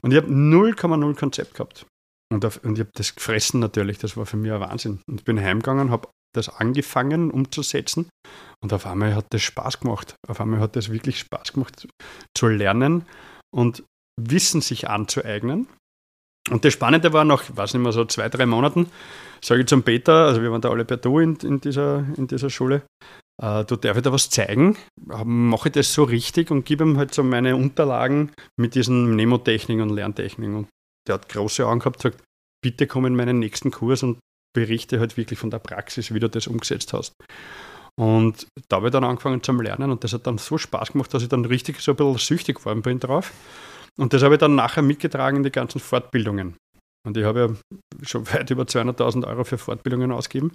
Und ich habe 0,0 Konzept gehabt. Und, auf, und ich habe das gefressen natürlich, das war für mich ein Wahnsinn. Und ich bin heimgegangen, habe das angefangen umzusetzen und auf einmal hat das Spaß gemacht. Auf einmal hat das wirklich Spaß gemacht zu lernen und Wissen sich anzueignen. Und das Spannende war nach, ich weiß nicht mehr, so zwei, drei Monaten, sage ich zum Peter, also wir waren da alle per Du in, in, dieser, in dieser Schule, äh, du darf ich da was zeigen, mache ich das so richtig und gebe ihm halt so meine Unterlagen mit diesen Mnemotechniken und Lerntechniken. Und der hat große Augen gehabt, sagt, bitte komm in meinen nächsten Kurs und berichte halt wirklich von der Praxis, wie du das umgesetzt hast. Und da habe ich dann angefangen zum Lernen und das hat dann so Spaß gemacht, dass ich dann richtig so ein bisschen süchtig geworden bin drauf. Und das habe ich dann nachher mitgetragen in die ganzen Fortbildungen. Und ich habe ja schon weit über 200.000 Euro für Fortbildungen ausgegeben.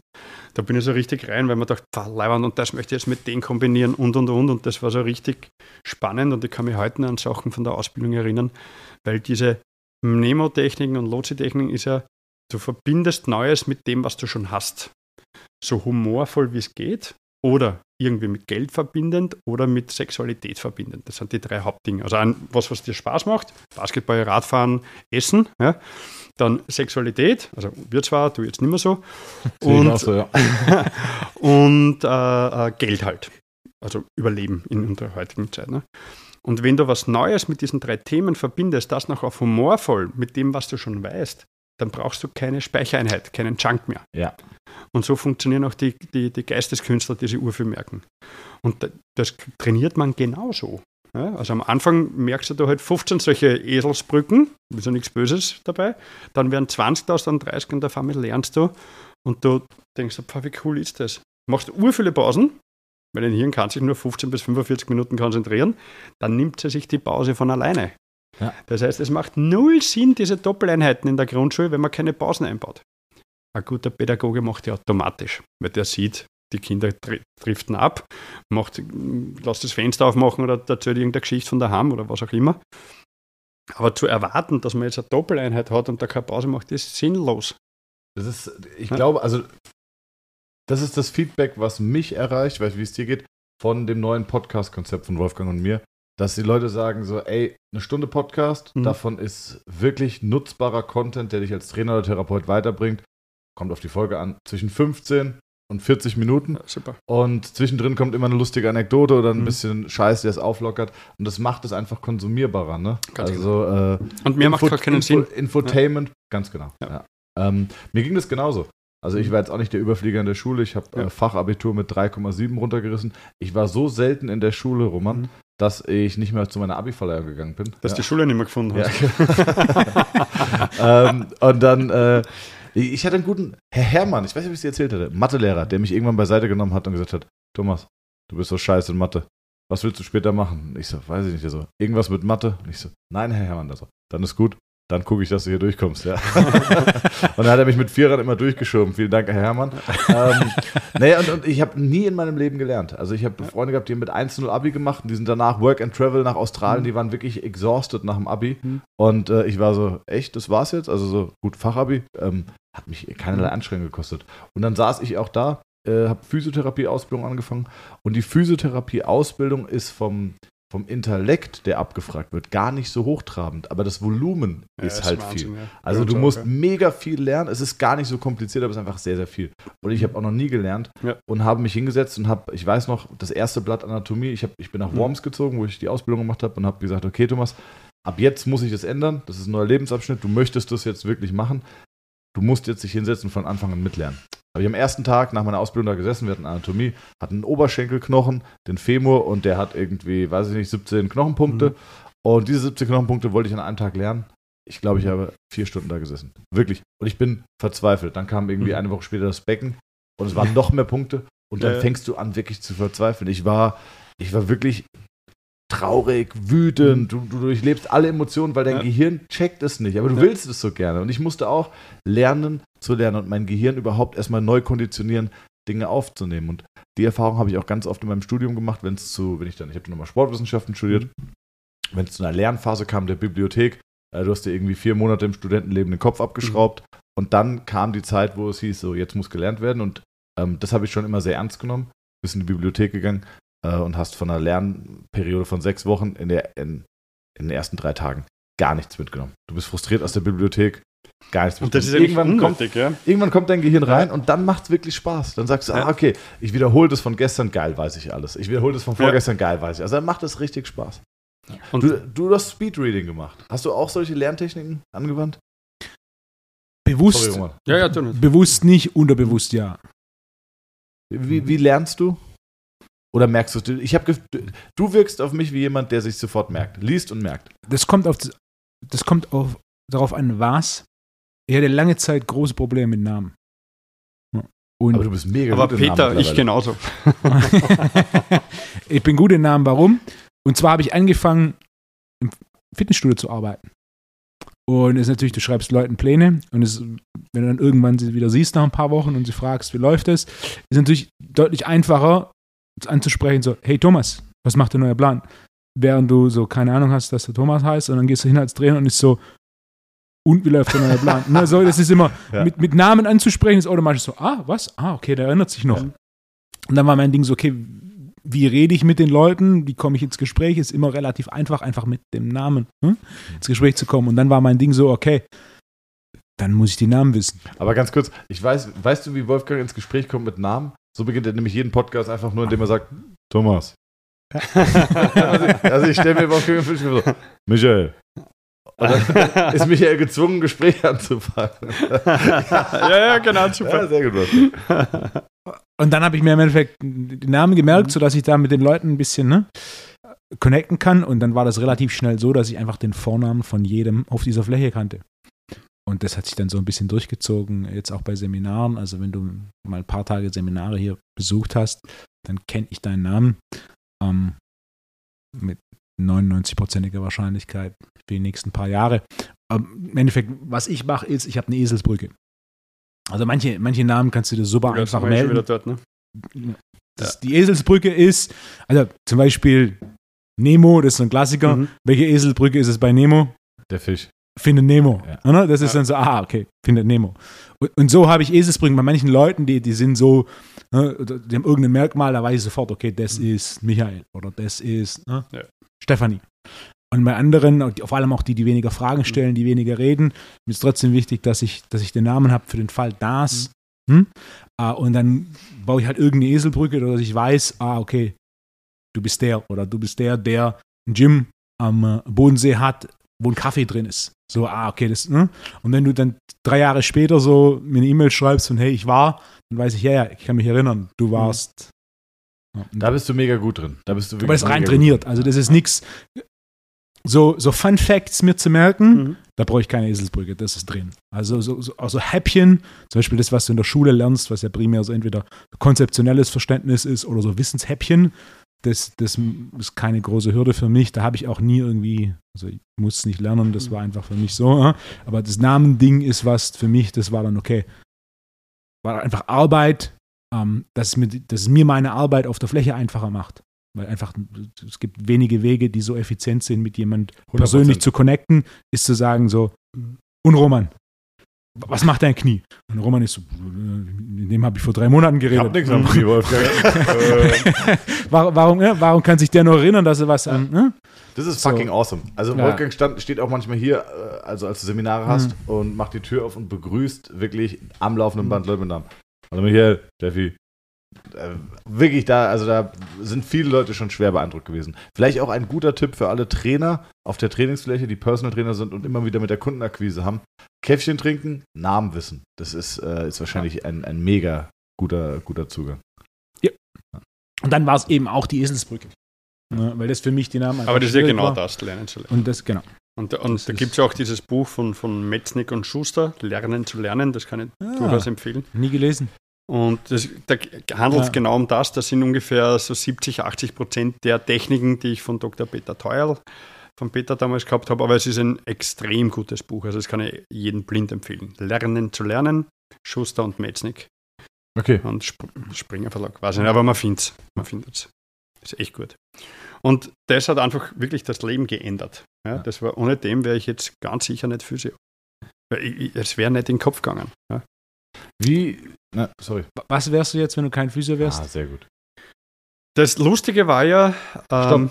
Da bin ich so richtig rein, weil man dachte, Leiband, und das möchte ich jetzt mit denen kombinieren und und und. Und das war so richtig spannend. Und ich kann mich heute noch an Sachen von der Ausbildung erinnern, weil diese Mnemotechniken und Lotsi-Techniken ist ja, du verbindest Neues mit dem, was du schon hast. So humorvoll wie es geht oder irgendwie mit Geld verbindend oder mit Sexualität verbindend. Das sind die drei Hauptdinge. Also ein, was, was dir Spaß macht, Basketball, Radfahren, Essen. Ja. Dann Sexualität, also wir zwar, du jetzt nicht mehr so. Und, so, ja. und äh, äh, Geld halt. Also Überleben in unserer heutigen Zeit. Ne? Und wenn du was Neues mit diesen drei Themen verbindest, das noch auf humorvoll mit dem, was du schon weißt, dann brauchst du keine Speichereinheit, keinen Junk mehr. Ja. Und so funktionieren auch die, die, die Geisteskünstler, die sich urviel merken. Und das trainiert man genauso. Ja, also am Anfang merkst du da halt 15 solche Eselsbrücken, ist ja nichts Böses dabei. Dann werden 20 aus, dann 30 und auf einmal lernst du. Und du denkst, wie cool ist das? Machst ur viele Pausen, weil dein Hirn kann sich nur 15 bis 45 Minuten konzentrieren, dann nimmt sie sich die Pause von alleine. Ja. Das heißt, es macht null Sinn, diese Doppeleinheiten in der Grundschule, wenn man keine Pausen einbaut. Ein guter Pädagoge macht die automatisch, weil der sieht, die Kinder driften ab, macht, lässt das Fenster aufmachen oder erzählt irgendeine Geschichte von daheim oder was auch immer. Aber zu erwarten, dass man jetzt eine Doppeleinheit hat und da keine Pause macht, ist sinnlos. Das ist, ich ja. glaube, also das ist das Feedback, was mich erreicht, weißt du, wie es dir geht, von dem neuen Podcast-Konzept von Wolfgang und mir, dass die Leute sagen so, ey, eine Stunde Podcast, mhm. davon ist wirklich nutzbarer Content, der dich als Trainer oder Therapeut weiterbringt. Kommt auf die Folge an, zwischen 15 und 40 Minuten. Ja, super. Und zwischendrin kommt immer eine lustige Anekdote oder ein mhm. bisschen Scheiß, der es auflockert. Und das macht es einfach konsumierbarer, ne? Ganz also, genau. äh, und mir Info macht keinen Info Sinn. Infotainment, ja. ganz genau. Ja. Ähm, mir ging das genauso. Also ich mhm. war jetzt auch nicht der Überflieger in der Schule. Ich habe äh, Fachabitur mit 3,7 runtergerissen. Ich war so selten in der Schule, Roman, mhm dass ich nicht mehr zu meiner Abi-Verleihung gegangen bin. Dass ja. die Schule nicht mehr gefunden hast. Ja. ähm, und dann, äh, ich hatte einen guten Herr Hermann, ich weiß nicht, wie ich es dir erzählt hatte, Mathelehrer, der mich irgendwann beiseite genommen hat und gesagt hat, Thomas, du bist so scheiße in Mathe. Was willst du später machen? Und ich so, weiß ich nicht. so, irgendwas mit Mathe? Und ich so, nein, Herr Hermann. Also, dann ist gut dann gucke ich, dass du hier durchkommst. Ja. und dann hat er mich mit Vierern immer durchgeschoben. Vielen Dank, Herr Hermann. ähm, naja, und, und ich habe nie in meinem Leben gelernt. Also ich habe Freunde gehabt, die haben mit 1-0 Abi gemacht und die sind danach Work and Travel nach Australien. Mhm. Die waren wirklich exhausted nach dem Abi. Mhm. Und äh, ich war so, echt, das war's jetzt? Also so, gut, Fachabi. Ähm, hat mich keinerlei mhm. Anstrengung gekostet. Und dann saß ich auch da, äh, habe Physiotherapie-Ausbildung angefangen. Und die Physiotherapie-Ausbildung ist vom vom Intellekt, der abgefragt wird, gar nicht so hochtrabend, aber das Volumen ja, ist halt Wahnsinn, viel. Ja. Also ja, du musst okay. mega viel lernen. Es ist gar nicht so kompliziert, aber es ist einfach sehr, sehr viel. Und ich habe auch noch nie gelernt und habe mich hingesetzt und habe, ich weiß noch, das erste Blatt Anatomie, ich, hab, ich bin nach mhm. Worms gezogen, wo ich die Ausbildung gemacht habe und habe gesagt, okay Thomas, ab jetzt muss ich das ändern. Das ist ein neuer Lebensabschnitt. Du möchtest das jetzt wirklich machen. Du musst jetzt dich hinsetzen und von Anfang an mitlernen. Habe ich am ersten Tag nach meiner Ausbildung da gesessen, wir hatten Anatomie, hatten einen Oberschenkelknochen, den Femur und der hat irgendwie, weiß ich nicht, 17 Knochenpunkte. Mhm. Und diese 17 Knochenpunkte wollte ich an einem Tag lernen. Ich glaube, ich habe vier Stunden da gesessen. Wirklich. Und ich bin verzweifelt. Dann kam irgendwie mhm. eine Woche später das Becken und es waren noch mehr Punkte. Und dann ja, fängst du an, wirklich zu verzweifeln. Ich war, ich war wirklich traurig, wütend, du, du durchlebst alle Emotionen, weil dein Ja. Gehirn checkt es nicht, aber du Ja. willst es so gerne. Und ich musste auch lernen zu lernen und mein Gehirn überhaupt erstmal neu konditionieren, Dinge aufzunehmen. Und die Erfahrung habe ich auch ganz oft in meinem Studium gemacht, wenn es zu, wenn ich dann, ich habe nochmal Sportwissenschaften studiert, wenn es zu einer Lernphase kam der Bibliothek, äh, du hast dir irgendwie vier Monate im Studentenleben den Kopf abgeschraubt und dann kam die Zeit, wo es hieß, so jetzt muss gelernt werden und ähm, das habe ich schon immer sehr ernst genommen, bist in die Bibliothek gegangen äh, und hast von einer Lernperiode von sechs Wochen in, der, in, in den ersten drei Tagen gar nichts mitgenommen. Du bist frustriert aus der Bibliothek, gar nichts Und das ist mitgenommen. eigentlich irgendwann, kommt, unnötig, ja. irgendwann kommt dein Gehirn rein und dann macht es wirklich Spaß. Dann sagst du, Ja. ah, okay, ich wiederhole das von gestern, geil, weiß ich alles. Ich wiederhole das von Ja. vorgestern, geil, weiß ich. Also dann macht es richtig Spaß. Und Du, du hast Speedreading gemacht. Hast du auch solche Lerntechniken angewandt? Bewusst, Roman. ja, ja, bewusst nicht, unterbewusst ja. Wie, wie lernst du? Oder merkst du, ich habe, du wirkst auf mich wie jemand, der sich sofort merkt, liest und merkt. Das kommt auf das, kommt auf, darauf an, was. Ich hatte lange Zeit große Probleme mit Namen. Und Aber du bist mega Aber gut Peter, Namen ich genauso. ich bin gut in Namen, warum? Und zwar habe ich angefangen, im Fitnessstudio zu arbeiten. Und es ist natürlich, du schreibst Leuten Pläne und es, wenn du dann irgendwann sie wieder siehst nach ein paar Wochen und sie fragst, wie läuft es, ist natürlich deutlich einfacher anzusprechen, so, hey Thomas, was macht der neue Plan? Während du so keine Ahnung hast, dass der Thomas heißt und dann gehst du hin als Trainer und ist so, und wie läuft der neue Plan? ne, so, das ist immer, Ja. mit, mit Namen anzusprechen, ist automatisch so, ah, was? Ah, okay, der erinnert sich noch. Ja. Und dann war mein Ding so, okay, wie rede ich mit den Leuten? Wie komme ich ins Gespräch? Ist immer relativ einfach, einfach mit dem Namen hm, ins Gespräch zu kommen. Und dann war mein Ding so, okay, dann muss ich die Namen wissen. Aber ganz kurz, ich weiß, weißt du, wie Wolfgang ins Gespräch kommt mit Namen? So beginnt er nämlich jeden Podcast einfach nur, indem er sagt, Thomas. also, also ich stelle mir Wolfgang vor, so, Michael. Und dann ist Michael gezwungen, ein Gespräch anzufangen. ja, ja, genau, Ja, super. sehr gut. Und dann habe ich mir im Endeffekt die Namen gemerkt, sodass ich da mit den Leuten ein bisschen ne, connecten kann. Und dann war das relativ schnell so, dass ich einfach den Vornamen von jedem auf dieser Fläche kannte. Und das hat sich dann so ein bisschen durchgezogen, jetzt auch bei Seminaren. Also wenn du mal ein paar Tage Seminare hier besucht hast, dann kenne ich deinen Namen ähm, mit 99-prozentiger Wahrscheinlichkeit für die nächsten paar Jahre. Ähm, Im Endeffekt, was ich mache, ist, ich habe eine Eselsbrücke. Also manche, manche Namen kannst du dir super Ja, jetzt einfach melden. wieder dort, ne? Das, Die Eselsbrücke ist, also zum Beispiel Nemo, das ist so ein Klassiker. Mhm. Welche Eselsbrücke ist es bei Nemo? Der Fisch. Findet Nemo. Ja. Oder? Das ist Ja. dann so, ah, okay, findet Nemo. Und, und so habe ich Eselsbrücken bei manchen Leuten, die, die sind so, ne, die haben irgendein Merkmal, da weiß ich sofort, okay, das ist Michael oder das ist ne, Ja. Stefanie. Und bei anderen, vor allem auch die, die weniger Fragen stellen, die weniger reden, mir ist trotzdem wichtig, dass ich, dass ich den Namen habe für den Fall das. Hm? Ah, und dann baue ich halt irgendeine Eselbrücke, dass ich weiß, ah, okay, du bist der oder du bist der, der ein Gym am äh, Bodensee hat, wo ein Kaffee drin ist. So, ah, okay, das, ne? Und wenn du dann drei Jahre später so mir eine E-Mail schreibst von, hey, ich war, dann weiß ich, ja, ja, ich kann mich erinnern, du warst. Ja, und Da bist du mega gut drin. Da bist du aber das ist rein trainiert. Also das ist nichts. So, so Fun Facts mir zu merken, Mhm. da brauche ich keine Eselsbrücke, das ist drin. Also so, so also Häppchen, zum Beispiel das, was du in der Schule lernst, was ja primär so entweder konzeptionelles Verständnis ist oder so Wissenshäppchen, das, das ist keine große Hürde für mich. Da habe ich auch nie irgendwie, also ich muss es nicht lernen, das war einfach für mich so. Aber das Namending ist was für mich, das war dann okay. War einfach Arbeit, ähm, dass, es mir, dass es mir meine Arbeit auf der Fläche einfacher macht. Weil einfach, es gibt wenige Wege, die so effizient sind, mit jemand 100%. persönlich zu connecten, ist zu sagen so, und Roman, was macht dein Knie? Und Roman ist so, mit dem habe ich vor drei Monaten Ich geredet. nichts am Knie, Wolfgang. Äh, warum, warum, ja, warum kann sich der noch erinnern, dass er was an, ne? Das ist So. fucking awesome. Also Ja. Wolfgang stand, steht auch manchmal hier, äh, also als du Seminare hast Mhm. und macht die Tür auf und begrüßt wirklich am laufenden Band Leute mit Namen. Hallo Michael, Steffi. Äh, wirklich da, also da sind viele Leute schon schwer beeindruckt gewesen. Vielleicht auch ein guter Tipp für alle Trainer auf der Trainingsfläche, die Personal Trainer sind und immer wieder mit der Kundenakquise haben. Käffchen trinken, Namen wissen. Das ist, äh, ist wahrscheinlich ein, ein mega guter, guter Zugang. Und dann war es eben auch die Eselsbrücke. Ne? Weil das für mich die Namen Aber das ist ja genau war. das, lernen zu lernen. Und das, genau. Und, und Das da gibt es ja auch dieses Buch von, von Metznick und Schuster, Lernen zu lernen, das kann ich Ah. durchaus empfehlen. Nie gelesen. Und das, da handelt es Ja. genau um das. Das sind ungefähr so 70, 80 Prozent der Techniken, die ich von Dr. Peter Teuerl, von Peter damals gehabt habe. Aber es ist ein extrem gutes Buch. Also das kann ich jedem blind empfehlen. Lernen zu lernen, Schuster und Metznik Okay. und Sp Springer Verlag, weiß ich nicht, aber man findet es. Man findet es. Ist echt gut. Und das hat einfach wirklich das Leben geändert. Ja. Das war, ohne dem wäre ich jetzt ganz sicher nicht Physio. Es wäre nicht in den Kopf gegangen. Ja. Wie. Na, sorry. Was wärst du jetzt, wenn du kein Physio wärst? Ah, sehr gut. Das Lustige war ja, ähm, Sollen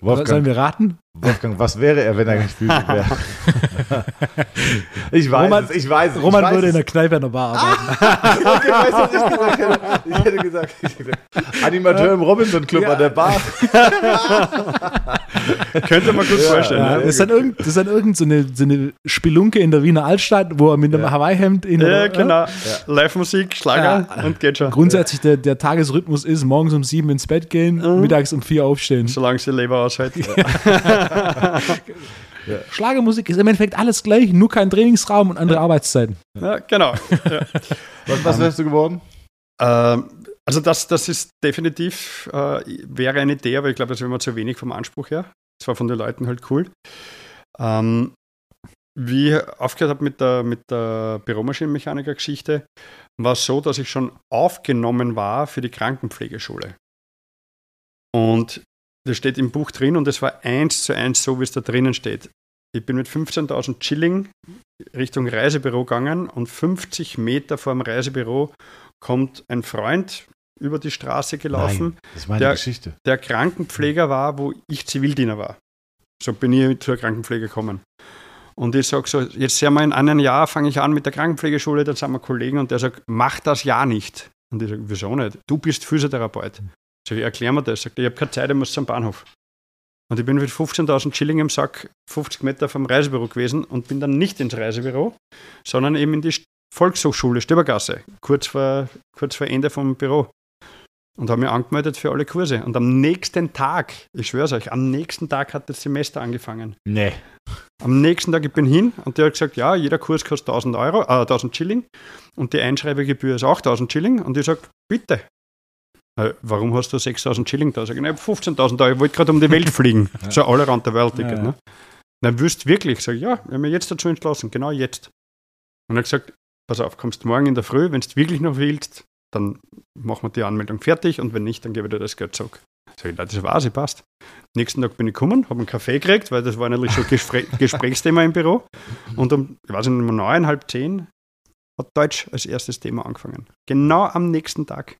Wolfgang, wir raten? Wolfgang, was wäre er, wenn er nicht Physik wäre? ich weiß Roman- es, ich weiß es. Roman weiß würde in es. der Kneipe an der Bar arbeiten. Okay, weißt du, was ich gesagt hätte? Ich hätte gesagt, ich hätte gesagt Animateur im Robinson Club Ja. an der Bar. könnte man gut Ja, vorstellen. Ja, Ja, das, ist dann irgend, das ist dann irgend so eine, so eine Spelunke in der Wiener Altstadt, wo er mit einem Ja. Hawaii-Hemd in ja, der- genau. Live-Musik, Schlager Ja. und geht schon. Grundsätzlich der, der Tagesrhythmus ist, morgens um sieben ins Bett gehen, Mhm. mittags um vier aufstehen. Solange sie Leber aushält. Schlagermusik ist im Endeffekt alles gleich, nur kein Trainingsraum und andere Arbeitszeiten. Ja, genau. Was, was wärst du geworden? Ähm, also das, das ist definitiv, äh, wäre eine Idee, aber ich glaube, das wäre mir zu wenig vom Anspruch her. Das war von den Leuten halt cool. Ähm, wie ich aufgehört habe mit der, mit der Büromaschinenmechaniker-Geschichte, war es so, dass ich schon aufgenommen war für die Krankenpflegeschule. Und das steht im Buch drin und es war eins zu eins so, wie es da drinnen steht. Ich bin mit 15.000 Schilling Richtung Reisebüro gegangen und 50 Meter vor dem Reisebüro kommt ein Freund über die Straße gelaufen, meine Der- Geschichte. der Krankenpfleger war, wo ich Zivildiener war. So bin ich zur Krankenpflege gekommen. Und ich sage so, jetzt sind wir in einem Jahr, fange ich an mit der Krankenpflegeschule, dann sind wir Kollegen und der sagt, mach das ja nicht. Und ich sage, wieso nicht? Du bist Physiotherapeut. Sag ich, erklär mir das. Sagt er, ich habe keine Zeit, ich muss zum Bahnhof. Und ich bin mit 15.000 Schilling im Sack 50 Meter vom Reisebüro gewesen und bin dann nicht ins Reisebüro, sondern eben in die Volkshochschule Stöbergasse, kurz vor, kurz vor Ende vom Büro. Und habe mich angemeldet für alle Kurse. Und am nächsten Tag, ich schwöre es euch, am nächsten Tag hat das Semester angefangen. Nee. Am nächsten Tag, ich bin hin und der hat gesagt, ja, jeder Kurs kostet 1000 Euro, äh, 1000 Schilling und die Einschreibegebühr ist auch 1000 Schilling. Und ich sage, bitte. Äh, warum hast du 6000 Schilling da? Sag ich, "Na, ich habe 15.000 Euro, ich wollte gerade um die Welt fliegen. So alle Rand der Welt Ticket. Ja, ja. Ne? Na, wüsst wirklich? Sag ich, ja, wir haben mich jetzt dazu entschlossen, genau jetzt. Und er hat gesagt, pass auf, kommst morgen in der Früh, wenn du wirklich noch willst, dann machen wir die Anmeldung fertig und wenn nicht, dann gebe ich dir das Geld zurück. Sag ich, das war's, ich passt. Nächsten Tag bin ich gekommen, habe einen Kaffee gekriegt, weil das war natürlich schon Gespräch, Gesprächsthema im Büro. Und um, ich weiß nicht, um neun, halb zehn hat Deutsch als erstes Thema angefangen. Genau am nächsten Tag.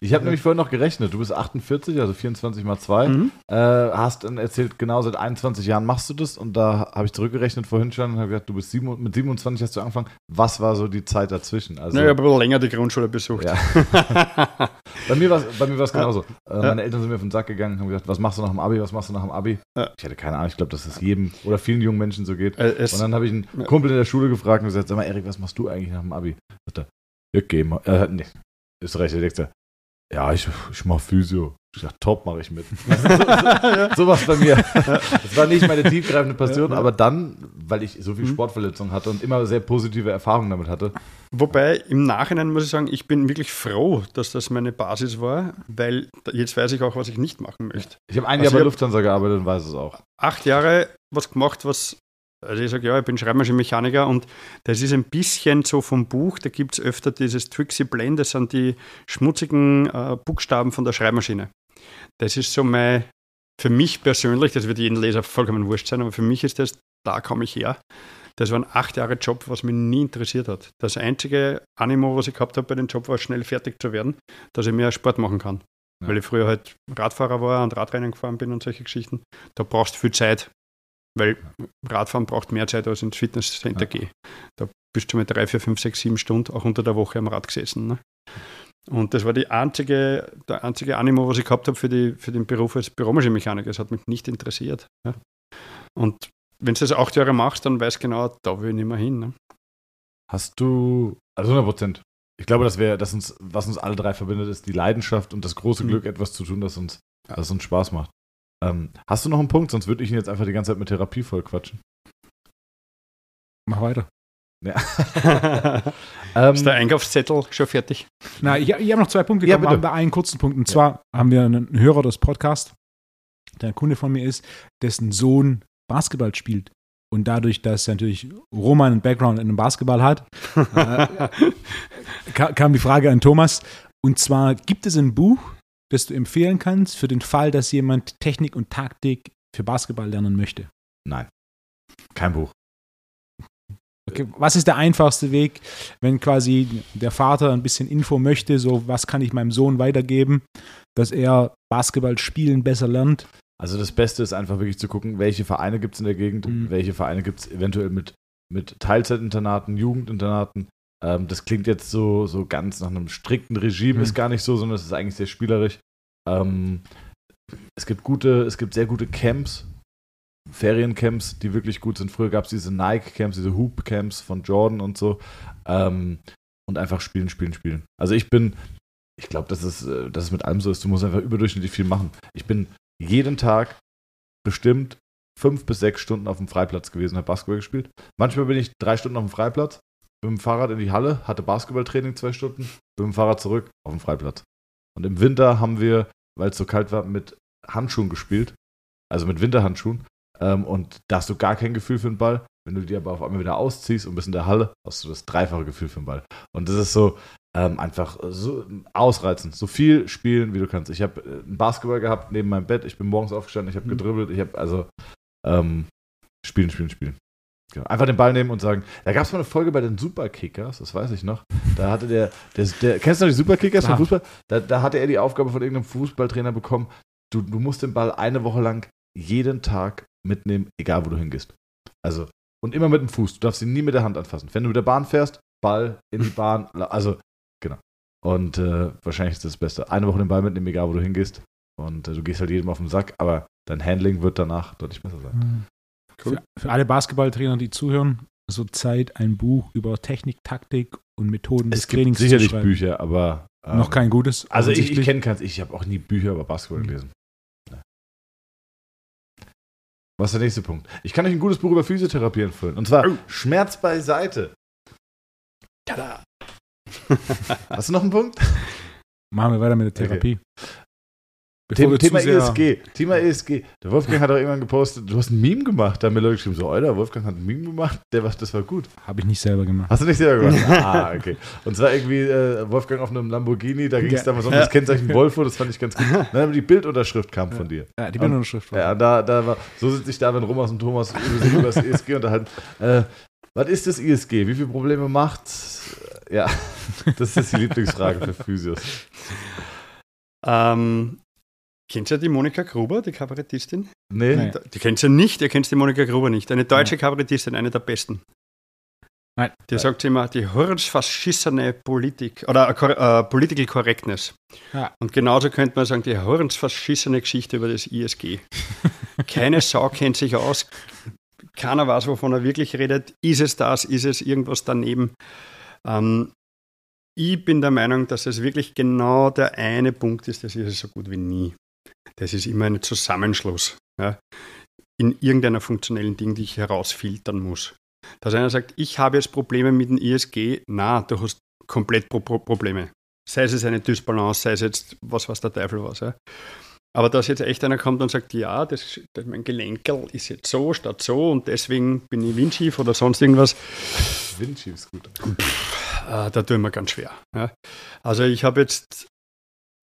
Ich habe nämlich vorhin noch gerechnet. Du bist 48, also 24 mal 2. Mhm. Äh, hast dann erzählt, genau seit 21 Jahren machst du das. Und da habe ich zurückgerechnet vorhin schon und habe gesagt, du bist sieben, mit 27 hast du angefangen. Was war so die Zeit dazwischen? Also, Na, ich habe aber länger die Grundschule besucht. Ja. bei mir war es genauso. Äh, meine Eltern sind mir auf den Sack gegangen haben gesagt, was machst du nach dem Abi, was machst du nach dem Abi? Ja. Ich hatte keine Ahnung, ich glaube, dass es jedem oder vielen jungen Menschen so geht. Äh, Und dann habe ich einen Ja. Kumpel in der Schule gefragt und gesagt, sag mal, Erik, was machst du eigentlich nach dem Abi? Sagt er, ja, geh mal. Äh, nee, ist recht. Ja, ich, ich mach Physio. Ich sag, top, mache ich mit. so was bei mir. Das war nicht meine tiefgreifende Passion, Ja, ja. aber dann, weil ich so viel Mhm. Sportverletzungen hatte und immer sehr positive Erfahrungen damit hatte. Wobei im Nachhinein muss ich sagen, ich bin wirklich froh, dass das meine Basis war, weil jetzt weiß ich auch, was ich nicht machen möchte. Ich habe ein Also Jahr bei Lufthansa gearbeitet und weiß es auch. Acht Jahre was gemacht, was, also ich sage, ja, ich bin Schreibmaschinenmechaniker und das ist ein bisschen so vom Buch, da gibt es öfter dieses Trixie Blend, das sind die schmutzigen äh, Buchstaben von der Schreibmaschine. Das ist so mein, für mich persönlich, das wird jedem Leser vollkommen wurscht sein, aber für mich ist das, da komme ich her. Das war ein acht Jahre Job, was mich nie interessiert hat. Das einzige Animo, was ich gehabt habe bei dem Job, war schnell fertig zu werden, dass ich mehr Sport machen kann. Ja. Weil ich früher halt Radfahrer war und Radrennen gefahren bin und solche Geschichten. Da brauchst du viel Zeit, weil Radfahren braucht mehr Zeit, als ins Fitnesscenter Ja. gehe. Da bist du mit drei, vier, fünf, sechs, sieben Stunden auch unter der Woche am Rad gesessen. Ne? Und das war die einzige, der einzige Animo, was ich gehabt habe für, die, für den Beruf als Büromaschinenmechaniker. Das hat mich nicht interessiert. Ja? Und wenn du das acht Jahre machst, dann weißt du genau, da will ich nicht mehr hin. Ne? Hast du, also 100 Prozent. Ich glaube, das wäre, dass uns, was uns alle drei verbindet, ist die Leidenschaft und das große Mhm. Glück, etwas zu tun, das uns, das uns Spaß macht. Ähm, hast du noch einen Punkt? Sonst würde ich ihn jetzt einfach die ganze Zeit mit Therapie voll quatschen. Mach weiter. Ähm, Ist der Einkaufszettel schon fertig? Na, ich, ich habe noch zwei Punkte. Ja, bitte. da einen kurzen Punkt. Und zwar haben wir einen Hörer des Podcasts, der ein Kunde von mir ist, dessen Sohn Basketball spielt. Und dadurch, dass natürlich Roman einen Background in dem Basketball hat, äh, ka- kam die Frage an Thomas. Und zwar, gibt es ein Buch, das du empfehlen kannst für den Fall, dass jemand Technik und Taktik für Basketball lernen möchte? nein. Kein Buch. Okay, was ist der einfachste Weg, wenn quasi der Vater ein bisschen Info möchte, so was kann ich meinem Sohn weitergeben, dass er Basketball spielen besser lernt? Also das Beste ist einfach wirklich zu gucken, welche Vereine gibt es in der Gegend, Mhm. welche Vereine gibt es eventuell mit, mit Teilzeitinternaten, Jugendinternaten. Ähm, das klingt jetzt so, so ganz nach einem strikten Regime, Mhm. ist gar nicht so, sondern es ist eigentlich sehr spielerisch. Ähm, es gibt gute, es gibt sehr gute Camps, Feriencamps, die wirklich gut sind. Früher gab es diese Nike-Camps, diese Hoop-Camps von Jordan und so. Ähm, und einfach spielen, spielen, spielen. Also ich bin, ich glaube, dass es, äh, dass es mit allem so ist, du musst einfach überdurchschnittlich viel machen. Ich bin jeden Tag bestimmt fünf bis sechs Stunden auf dem Freiplatz gewesen, habe Basketball gespielt. Manchmal bin ich drei Stunden auf dem Freiplatz, mit dem Fahrrad in die Halle, hatte Basketballtraining zwei Stunden, mit dem Fahrrad zurück auf dem Freiplatz. Und im Winter haben wir, weil es so kalt war, mit Handschuhen gespielt, also mit Winterhandschuhen. Ähm, und da hast du gar kein Gefühl für den Ball. Wenn du die aber auf einmal wieder ausziehst und bist in der Halle, hast du das dreifache Gefühl für den Ball. Und das ist so ähm, einfach so ausreizend. So viel spielen, wie du kannst. Ich habe äh, einen Basketball gehabt neben meinem Bett. Ich bin morgens aufgestanden, ich habe Mhm. gedribbelt. Ich habe also ähm, spielen, spielen, spielen. Genau. Einfach den Ball nehmen und sagen. Da gab es mal eine Folge bei den Superkickers, das weiß ich noch. Da hatte der, der, der kennst du noch die Superkickers vom. Fußball? Da, da hatte er die Aufgabe von irgendeinem Fußballtrainer bekommen, du, du musst den Ball eine Woche lang jeden Tag mitnehmen, egal wo du hingehst. Also, und immer mit dem Fuß. Du darfst ihn nie mit der Hand anfassen. Wenn du mit der Bahn fährst, Ball in die Bahn, also, genau. Und äh, wahrscheinlich ist das das Beste. Eine Woche den Ball mitnehmen, egal wo du hingehst. Und äh, du gehst halt jedem auf den Sack, aber dein Handling wird danach deutlich besser sein. Cool. Für, für alle Basketballtrainer, die zuhören, so Zeit ein Buch über Technik, Taktik und Methoden des Es gibt Trainings sicherlich zu schreiben. Bücher, aber. ähm, Noch kein gutes. Also ich, ich kenne keins. Ich habe auch nie Bücher über Basketball Mhm. gelesen. Was ist der nächste Punkt? Ich kann euch ein gutes Buch über Physiotherapie empfehlen. Und zwar Oh. Schmerz beiseite. Tada! Hast du noch einen Punkt? Machen wir weiter mit der Okay. Therapie. Bevor Thema, zu Thema sehr- ESG. Thema ESG. Der Wolfgang hat auch irgendwann gepostet, du hast ein Meme gemacht. Da haben mir Leute geschrieben, so, Alter, Wolfgang hat ein Meme gemacht. Der das war gut. Habe ich nicht selber gemacht. Hast du nicht selber gemacht? ah, okay. Und zwar irgendwie äh, Wolfgang auf einem Lamborghini, da ging es Ja. damals um Ja. das Kennzeichen Volvo, das fand ich ganz gut. Dann die Bildunterschrift kam von dir. Ja, die Und- Bildunterschrift war. Ja, da, da war, so sitze ich da, wenn Romas und Thomas über sich über das ESG unterhalten. Äh, was ist das ESG? Wie viele Probleme macht? Ja, das ist die Lieblingsfrage für Physios. Ähm, kennt ihr die Monika Gruber, die Kabarettistin? Nee? Nee. Die kennt ihr nicht, ihr kennt die Monika Gruber nicht. Eine deutsche Kabarettistin, eine der besten. Nein. Die sagt immer, die hornsverschissene Politik oder äh, äh, Political Correctness. Ja. Und genauso könnte man sagen, die hornsverschissene Geschichte über das ISG. Keine Sau kennt sich aus. Keiner weiß, wovon er wirklich redet. Ist es das? Ist es irgendwas daneben? Ähm, ich bin der Meinung, dass es wirklich genau der eine Punkt ist, das ist es so gut wie nie. Das ist immer ein Zusammenschluss ja, in irgendeiner funktionellen Ding, die ich herausfiltern muss. Dass einer sagt, ich habe jetzt Probleme mit dem ISG, na, du hast komplett Pro Pro Probleme. Sei es jetzt eine Dysbalance, sei es jetzt was, was der Teufel was. Ja. Aber dass jetzt echt einer kommt und sagt, ja, das, das, mein Gelenkel ist jetzt so statt so und deswegen bin ich windschief oder sonst irgendwas, Vinci ist gut. äh, da tue ich mir ganz schwer. Ja. Also ich habe jetzt,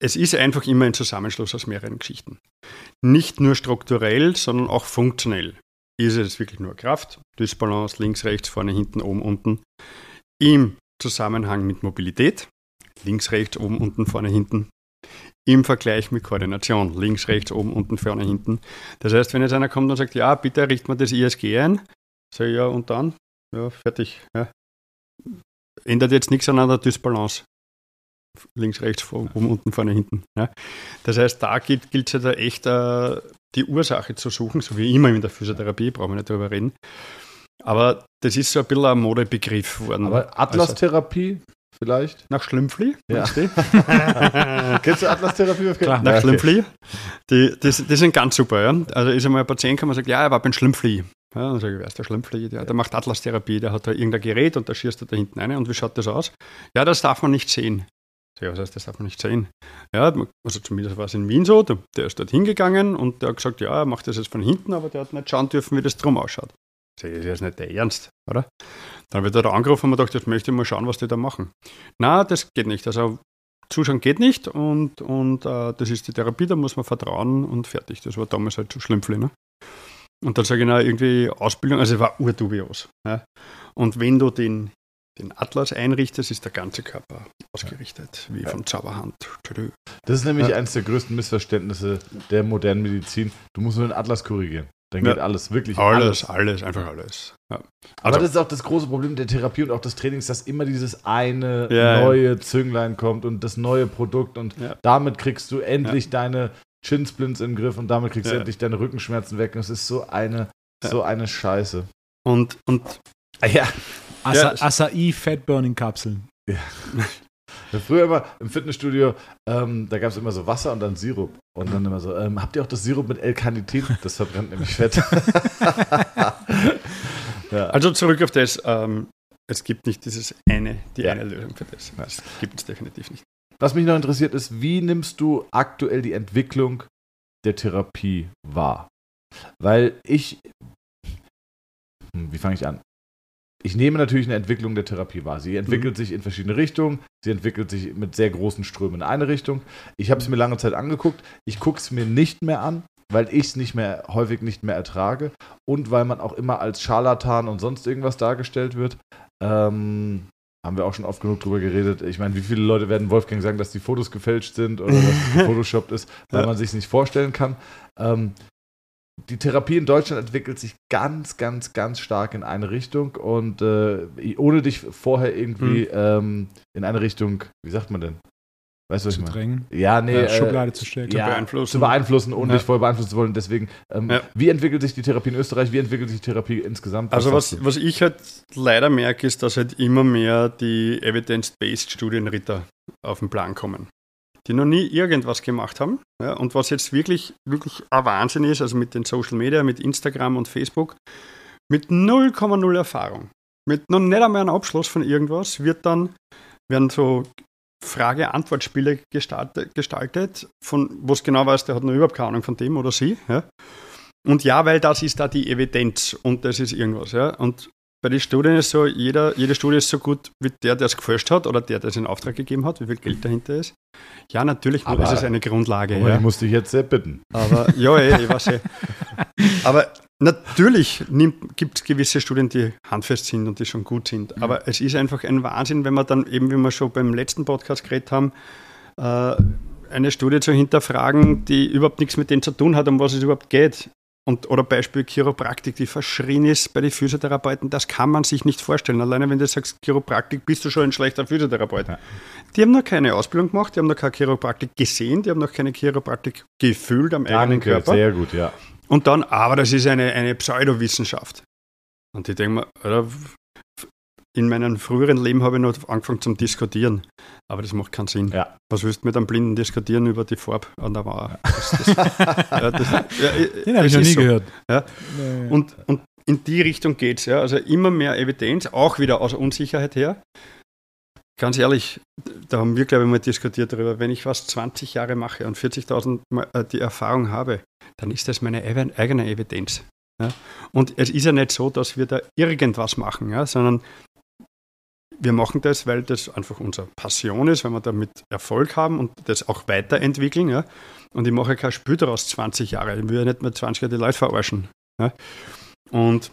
es ist einfach immer ein Zusammenschluss aus mehreren Geschichten. Nicht nur strukturell, sondern auch funktionell. Ist es wirklich nur Kraft, Dysbalance, links, rechts, vorne, hinten, oben, unten. Im Zusammenhang mit Mobilität, links, rechts, oben, unten, vorne, hinten. Im Vergleich mit Koordination, links, rechts, oben, unten, vorne, hinten. Das heißt, wenn jetzt einer kommt und sagt, ja, bitte richten wir das ISG ein, sage ich, ja, und dann? Ja, fertig. Ja ändert jetzt nichts an einer Dysbalance. Links, rechts, vor- oben, unten, vorne, hinten. Ja. Das heißt, da gilt es ja da echt äh, die Ursache zu suchen, so wie immer in der Physiotherapie, brauchen wir nicht drüber reden. Aber das ist so ein bisschen ein Modebegriff geworden. Aber Atlas-Therapie vielleicht? nach Schlümpfli, Ja. Kennst du Atlas-Therapie? Klar. nach Ja, okay. Schlimmfli. Die, das, die sind ganz super. Ja. Also ist einmal ein Patient gekommen und sagt, ja, er war beim Schlimmfli. Ja, dann sage ich, wer ist der Schlimmfliege? Der, der macht Atlas-Therapie, der hat da irgendein Gerät und da schießt er da hinten rein. Und wie schaut das aus? Ja, das darf man nicht sehen. Ja, was heißt, das darf man nicht sehen? Ja, also zumindest war es in Wien so, der, ist dort hingegangen und der hat gesagt, ja, er macht das jetzt von hinten, aber der hat nicht schauen dürfen, wie das drum ausschaut. Das ist jetzt nicht der Ernst, oder? Dann wird er da angerufen und man gedacht, jetzt möchte ich mal schauen, was die da machen. Na, das geht nicht. Also Zuschauen geht nicht und, und äh, das ist die Therapie, da muss man vertrauen und fertig. Das war damals halt so schlimm. Ne? Und dann sage ich, na, irgendwie Ausbildung, also war urdubios. Ja? Und wenn du den, den Atlas einrichtest, ist der ganze Körper ausgerichtet, wie ja. von Zauberhand. Das ist nämlich ja. eines der größten Missverständnisse der modernen Medizin. Du musst nur den Atlas korrigieren. Dann geht ja. alles, wirklich alles. Alles, alles, einfach alles. Ja. Aber also, das ist auch das große Problem der Therapie und auch des Trainings, dass immer dieses eine ja, neue Zünglein kommt und das neue Produkt und damit kriegst du endlich deine Chinsplints im Griff und damit kriegst du endlich deine Rückenschmerzen weg. Und es ist so eine, so eine Scheiße. Und, und ah, ja. Acai Fat Burning Kapseln. Ja. Früher immer im Fitnessstudio, ähm, da gab es immer so Wasser und dann Sirup. Und dann immer so, ähm, habt ihr auch das Sirup mit L-Carnitin? Das verbrennt nämlich Fett. ja. Also zurück auf das, ähm, es gibt nicht dieses eine, die ja. eine Lösung für das. Das gibt es definitiv nicht. Was mich noch interessiert ist, wie nimmst du aktuell die Entwicklung der Therapie wahr? Weil ich, hm, wie fange ich an? Ich nehme natürlich eine Entwicklung der Therapie wahr. Sie entwickelt mhm. sich in verschiedene Richtungen. Sie entwickelt sich mit sehr großen Strömen in eine Richtung. Ich habe es mir lange Zeit angeguckt. Ich gucke es mir nicht mehr an, weil ich es nicht mehr häufig nicht mehr ertrage und weil man auch immer als Scharlatan und sonst irgendwas dargestellt wird. Ähm, haben wir auch schon oft genug drüber geredet. Ich meine, wie viele Leute werden Wolfgang sagen, dass die Fotos gefälscht sind oder dass es gefotoshoppt ist, weil man sich nicht vorstellen kann. Ähm, die Therapie in Deutschland entwickelt sich ganz, ganz, ganz stark in eine Richtung und äh, ohne dich vorher irgendwie hm. ähm, in eine Richtung, wie sagt man denn? Weißt du, was zu ich meine? drängen. Ja, nee. Ja, Schublade äh, zu stecken. Ja, beeinflussen. Zu beeinflussen, ohne ja. dich vorher beeinflussen zu wollen. Deswegen, ähm, ja. wie entwickelt sich die Therapie in Österreich? Wie entwickelt sich die Therapie insgesamt? Was also, was, was ich halt leider merke, ist, dass halt immer mehr die Evidence-Based Studienritter auf den Plan kommen die noch nie irgendwas gemacht haben. Ja, und was jetzt wirklich, wirklich ein Wahnsinn ist, also mit den Social Media, mit Instagram und Facebook, mit 0,0 Erfahrung, mit noch nicht einmal einem Abschluss von irgendwas, wird dann, werden so Frage-Antwort-Spiele gestaltet, von wo es genau weiß, der hat noch überhaupt keine Ahnung von dem oder sie. Ja. Und ja, weil das ist da die Evidenz und das ist irgendwas. Ja. Und bei den Studien ist so, jeder, jede Studie ist so gut wie der, der es gefälscht hat oder der, der es in Auftrag gegeben hat, wie viel Geld dahinter ist. Ja, natürlich aber, ist es eine Grundlage. Aber ja. ich musste dich jetzt sehr bitten. Aber, ja, ey, ich weiß eh. Aber natürlich gibt es gewisse Studien, die handfest sind und die schon gut sind. Mhm. Aber es ist einfach ein Wahnsinn, wenn wir dann eben, wie wir schon beim letzten Podcast geredet haben, äh, eine Studie zu hinterfragen, die überhaupt nichts mit dem zu tun hat, um was es überhaupt geht. Und, oder Beispiel Chiropraktik, die verschrien ist bei den Physiotherapeuten, das kann man sich nicht vorstellen. Alleine wenn du sagst Chiropraktik, bist du schon ein schlechter Physiotherapeut. Ja. Die haben noch keine Ausbildung gemacht, die haben noch keine Chiropraktik gesehen, die haben noch keine Chiropraktik gefühlt am Danke, eigenen Körper. Sehr gut, ja. Und dann, aber das ist eine, eine Pseudowissenschaft. Und ich denke mir, in meinem früheren Leben habe ich noch angefangen zum Diskutieren. Aber das macht keinen Sinn. Ja. Was willst du mit einem Blinden diskutieren über die Farbe an der Mauer? Das, das, ja, das, ja, Den habe ich noch nie so. gehört. Ja. Und, und in die Richtung geht es. Ja. Also immer mehr Evidenz, auch wieder aus Unsicherheit her. Ganz ehrlich, da haben wir, glaube ich, mal diskutiert darüber, wenn ich was 20 Jahre mache und 40.000 äh, die Erfahrung habe, dann ist das meine eigene Evidenz. Ja? Und es ist ja nicht so, dass wir da irgendwas machen, ja? sondern wir machen das, weil das einfach unsere Passion ist, weil wir damit Erfolg haben und das auch weiterentwickeln. Ja? Und ich mache kein Spiel daraus 20 Jahre. Ich will ja nicht mehr 20 Jahre die Leute verarschen. Ja? Und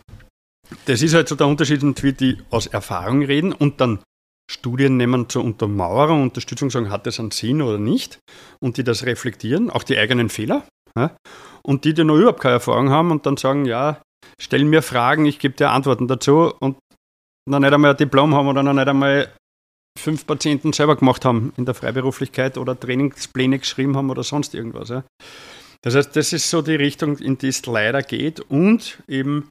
das ist halt so der Unterschied, wie die aus Erfahrung reden und dann Studien nehmen zur Untermauerung, Unterstützung, sagen, hat das einen Sinn oder nicht, und die das reflektieren, auch die eigenen Fehler. Ja? Und die, die noch überhaupt keine Erfahrung haben und dann sagen, ja, stellen mir Fragen, ich gebe dir Antworten dazu und noch nicht einmal ein Diplom haben oder noch nicht einmal fünf Patienten selber gemacht haben in der Freiberuflichkeit oder Trainingspläne geschrieben haben oder sonst irgendwas. Ja. Das heißt, das ist so die Richtung, in die es leider geht und eben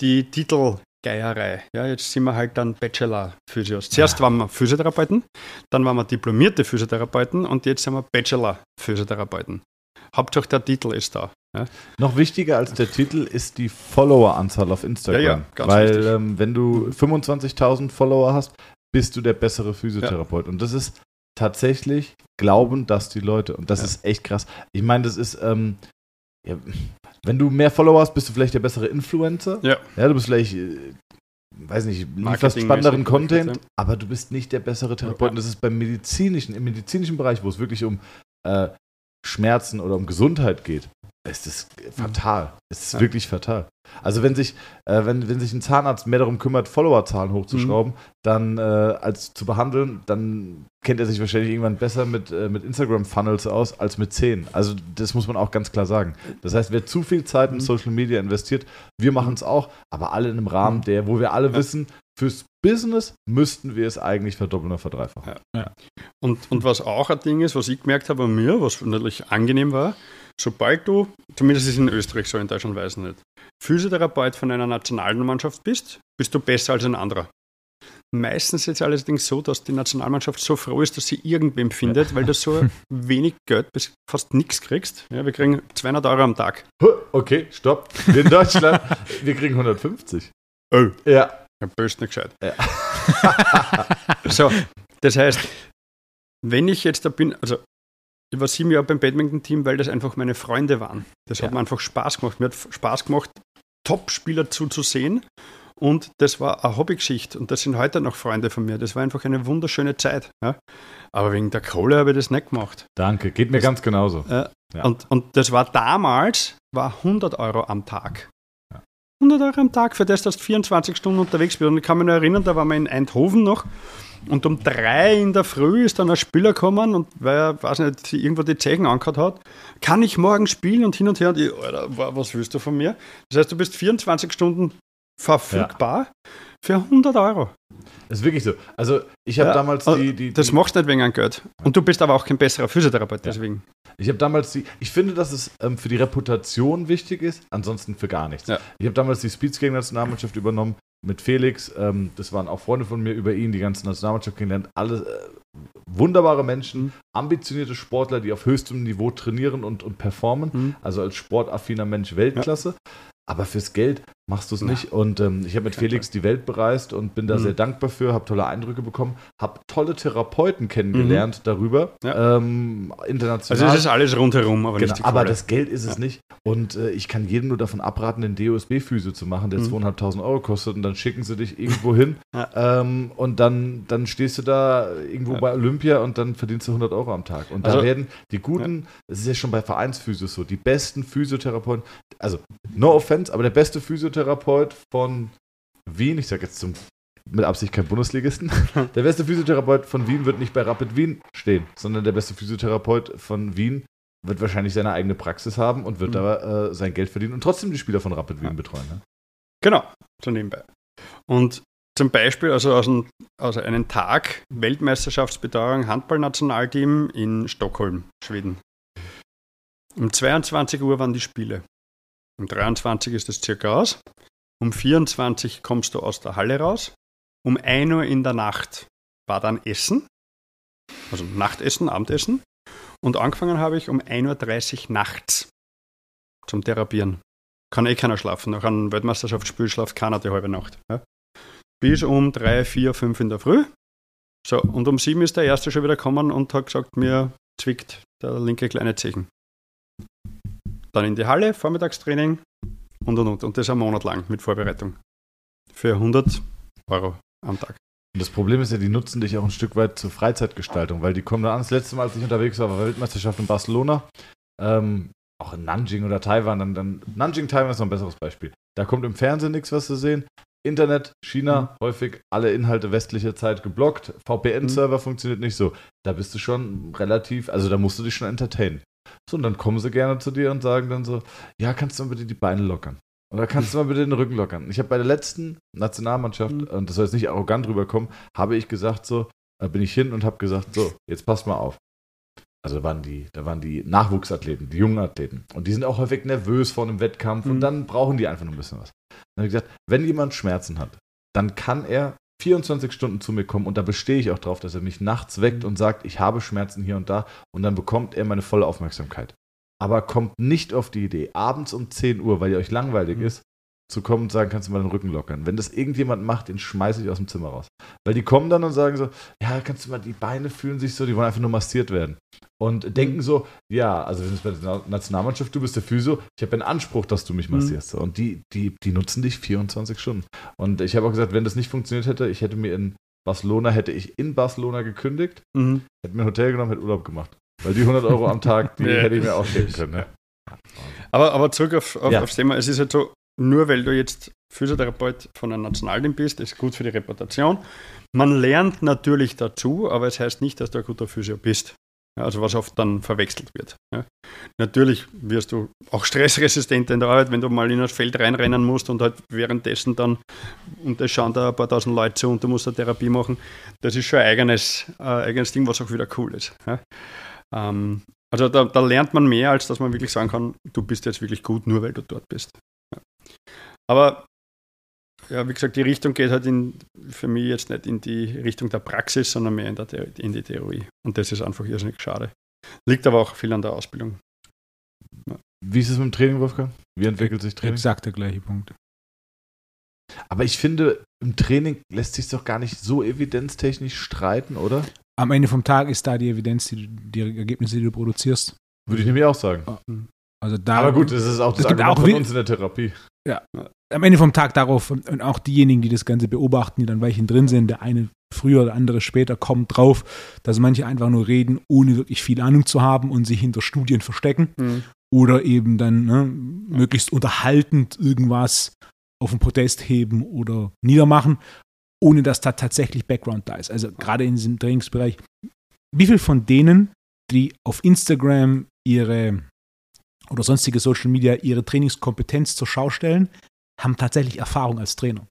die Titelgeierei. Ja, jetzt sind wir halt dann Bachelor-Physios. Zuerst ja. waren wir Physiotherapeuten, dann waren wir diplomierte Physiotherapeuten und jetzt sind wir Bachelor-Physiotherapeuten. Hauptsache der Titel ist da. Ja? Noch wichtiger als der Titel ist die Follower-Anzahl auf Instagram. Ja, ja, ganz Weil ähm, wenn du 25.000 Follower hast, bist du der bessere Physiotherapeut. Und das ist tatsächlich, glauben das die Leute. Und das Ja. ist echt krass. Ich meine, das ist, ähm, ja, wenn du mehr Follower hast, bist du vielleicht der bessere Influencer. Ja. Ja, du bist vielleicht, äh, weiß nicht, lieferst spannenderen Content, ja. aber du bist nicht der bessere Therapeut. Und das ist beim medizinischen, im medizinischen Bereich, wo es wirklich um äh, Schmerzen oder um Gesundheit geht, ist es fatal. Es ist Ja. wirklich fatal. Also wenn sich, äh, wenn, wenn sich ein Zahnarzt mehr darum kümmert, Followerzahlen hochzuschrauben, dann äh, als zu behandeln, dann kennt er sich wahrscheinlich irgendwann besser mit, äh, mit Instagram-Funnels aus als mit Zähnen. Also das muss man auch ganz klar sagen. Das heißt, wer zu viel Zeit in Mhm. Social Media investiert, wir machen es auch, aber alle in einem Rahmen, Mhm. der, wo wir alle Ja. wissen, fürs Business müssten wir es eigentlich verdoppeln oder verdreifachen. Und, und was auch ein Ding ist, was ich gemerkt habe an mir, was natürlich angenehm war, sobald du, zumindest ist es in Österreich so, in Deutschland weiß ich nicht, Physiotherapeut von einer Nationalmannschaft bist, bist du besser als ein anderer. Meistens ist es allerdings so, dass die Nationalmannschaft so froh ist, dass sie irgendwem findet, weil du so wenig Geld bis fast nichts kriegst. Ja, wir kriegen 200 Euro am Tag. Okay, stopp. Wir in Deutschland, wir kriegen 150. Oh. Ja. Böst nicht gescheit. Ja. so, das heißt, wenn ich jetzt da bin, also ich war sieben Jahre beim Badminton-Team, weil das einfach meine Freunde waren. Das hat Ja. mir einfach Spaß gemacht. Mir hat Spaß gemacht, Top-Spieler zuzusehen. Und das war eine Hobbygeschichte. Und das sind heute noch Freunde von mir. Das war einfach eine wunderschöne Zeit. Ja? Aber wegen der Kohle habe ich das nicht gemacht. Danke, geht mir Das- ganz genauso. Äh, Ja. und, und das war damals, war 100 Euro am Tag. Ja. 100 Euro am Tag, für das, dass du 24 Stunden unterwegs bist. Und ich kann mich noch erinnern, da waren wir in Eindhoven noch. Und um drei in der Früh ist dann ein Spieler gekommen und weil er, weiß nicht, irgendwo die Zeichen angehört hat, kann ich morgen spielen und hin und her. Und ich, Alter, wa- was willst du von mir? Das heißt, du bist 24 Stunden verfügbar für 100 Euro. Das ist wirklich so. Also ich habe Ja, damals die, die, Das die machst du nicht wegen einem Geld. Und du bist aber auch kein besserer Physiotherapeut, deswegen. ich habe damals die, ich finde, dass es ähm, für die Reputation wichtig ist, ansonsten für gar nichts. Ja. Ich habe damals die Speedskating-Nationalmannschaft übernommen mit Felix. Ähm, das waren auch Freunde von mir über ihn, die ganze Nationalmannschaft kennengelernt. Alle äh, wunderbare Menschen, Mhm. ambitionierte Sportler, die auf höchstem Niveau trainieren und, und performen. Mhm. Also als sportaffiner Mensch Weltklasse. Aber fürs Geld machst du es nicht. Und ähm, ich habe mit Felix die Welt bereist und bin da Mhm. sehr dankbar für, habe tolle Eindrücke bekommen, habe tolle Therapeuten kennengelernt darüber, Mhm. Ja. ähm, international. Also es ist alles rundherum, aber Genau, nicht die aber das Geld ist es Ja. nicht. Und äh, ich kann jedem nur davon abraten, den DOSB-Physio zu machen, der Mhm. 2.500 Euro kostet und dann schicken sie dich irgendwo hin ähm, und dann, dann stehst du da irgendwo bei Olympia und dann verdienst du 100 Euro am Tag. Und da Also- werden die guten, das ist ja schon bei Vereinsphysios so, die besten Physiotherapeuten, also no offense, aber der beste Physiotherapeut von Wien, ich sage jetzt zum mit Absicht kein Bundesligisten. Der beste Physiotherapeut von Wien wird nicht bei Rapid Wien stehen, sondern der beste Physiotherapeut von Wien wird wahrscheinlich seine eigene Praxis haben und wird Mhm. da äh, sein Geld verdienen und trotzdem die Spieler von Rapid Wien Ja. betreuen. Ne? Genau, so nebenbei. Und zum Beispiel, also aus, einem, aus einem Tag Weltmeisterschaftsbetreuung Handballnationalteam in Stockholm, Schweden. Um 22 Uhr waren die Spiele. Um 23 ist es circa aus. Um 24 kommst du aus der Halle raus. Um 1 Uhr in der Nacht war dann Essen. Also Nachtessen, Abendessen. Und angefangen habe ich um 1.30 Uhr nachts zum Therapieren. Kann eh keiner schlafen. Nach einem Weltmeisterschaftsspiel schlaft keiner die halbe Nacht. Ja. Bis um 3, 4, 5 in der Früh. So, und um 7 ist der Erste schon wieder gekommen und hat gesagt, mir zwickt der linke kleine Zehen. Dann in die Halle, Vormittagstraining und und und. Und das ein Monat lang mit Vorbereitung. Für 100 Euro am Tag. Und das Problem ist ja, die nutzen dich auch ein Stück weit zur Freizeitgestaltung, weil die kommen da an. Das letzte Mal, als ich unterwegs war, war Weltmeisterschaft in Barcelona. Ähm, auch in Nanjing oder Taiwan. Dann, dann, Nanjing, Taiwan ist noch ein besseres Beispiel. Da kommt im Fernsehen nichts, was zu sehen. Internet, China, häufig alle Inhalte westlicher Zeit geblockt. VPN-Server funktioniert nicht so. Da bist du schon relativ, also da musst du dich schon entertainen. So, und dann kommen sie gerne zu dir und sagen dann so, ja, kannst du mal bitte die Beine lockern? Oder kannst du mal bitte den Rücken lockern? Ich habe bei der letzten Nationalmannschaft, Mhm. und das soll jetzt nicht arrogant rüberkommen, habe ich gesagt so, da bin ich hin und habe gesagt, so, jetzt passt mal auf. Also da waren die, da waren die Nachwuchsathleten, die jungen Athleten. Und die sind auch häufig nervös vor einem Wettkampf und Mhm. dann brauchen die einfach nur ein bisschen was. Dann habe ich gesagt, wenn jemand Schmerzen hat, dann kann er 24 Stunden zu mir kommen und da bestehe ich auch drauf, dass er mich nachts weckt Mhm. und sagt, ich habe Schmerzen hier und da und dann bekommt er meine volle Aufmerksamkeit. aber kommt nicht auf die Idee, abends um 10 Uhr, weil ihr euch langweilig Mhm. ist, zu kommen und sagen, kannst du mal den Rücken lockern. Wenn das irgendjemand macht, den schmeiße ich aus dem Zimmer raus. Weil die kommen dann und sagen so, ja, kannst du mal, die Beine fühlen sich so, die wollen einfach nur massiert werden. Und denken so, ja, also wenn es bei der Na- Nationalmannschaft, du bist der Physio, ich habe einen Anspruch, dass du mich Mhm. massierst. So. Und die, die, die nutzen dich 24 Stunden. Und ich habe auch gesagt, wenn das nicht funktioniert hätte, ich hätte mir in Barcelona, hätte ich in Barcelona gekündigt, Mhm. hätte mir ein Hotel genommen, hätte Urlaub gemacht. Weil die 100 Euro am Tag, die hätte ich mir ausgeben können. Ne? Aber, aber zurück auf, auf, Ja. aufs Thema. Es ist halt so, nur weil du jetzt Physiotherapeut von einem Nationalteam bist, ist gut für die Reputation. Man lernt natürlich dazu, aber es heißt nicht, dass du ein guter Physio bist. Also was oft dann verwechselt wird. Ja. Natürlich wirst du auch stressresistenter in der Arbeit, wenn du mal in das Feld reinrennen musst und halt währenddessen dann, und es schauen da ein paar tausend Leute zu und du musst eine Therapie machen. Das ist schon ein eigenes, äh, eigenes Ding, was auch wieder cool ist. Ja. Ähm, also da, da lernt man mehr, als dass man wirklich sagen kann, du bist jetzt wirklich gut, nur weil du dort bist. Ja. Aber ja, wie gesagt, die Richtung geht halt in, für mich jetzt nicht in die Richtung der Praxis, sondern mehr in, der, The- in die Theorie. Und das ist einfach irrsinnig schade. Liegt aber auch viel an der Ausbildung. Wie ist es mit dem Training, Wolfgang? Wie entwickelt sich Training? Exakt der gleiche Punkt. Aber ich finde, im Training lässt sich doch gar nicht so evidenztechnisch streiten, oder? Am Ende vom Tag ist da die Evidenz, die, du- die Ergebnisse, die du produzierst. Würde ich nämlich auch sagen. Also da, Aber gut, das ist auch das gibt Argument auch von uns in der Therapie. Am Ende vom Tag darauf und auch diejenigen, die das Ganze beobachten, die dann Weilchen drin sind, der eine früher, der andere später, kommt drauf, dass manche einfach nur reden, ohne wirklich viel Ahnung zu haben und sich hinter Studien verstecken Mhm. oder eben dann ne, möglichst unterhaltend irgendwas auf den Podest heben oder niedermachen, ohne dass da tatsächlich Background da ist. Also gerade in diesem Trainingsbereich. Wie viel von denen, die auf Instagram ihre oder sonstige Social Media ihre Trainingskompetenz zur Schau stellen, haben tatsächlich Erfahrung als Trainer.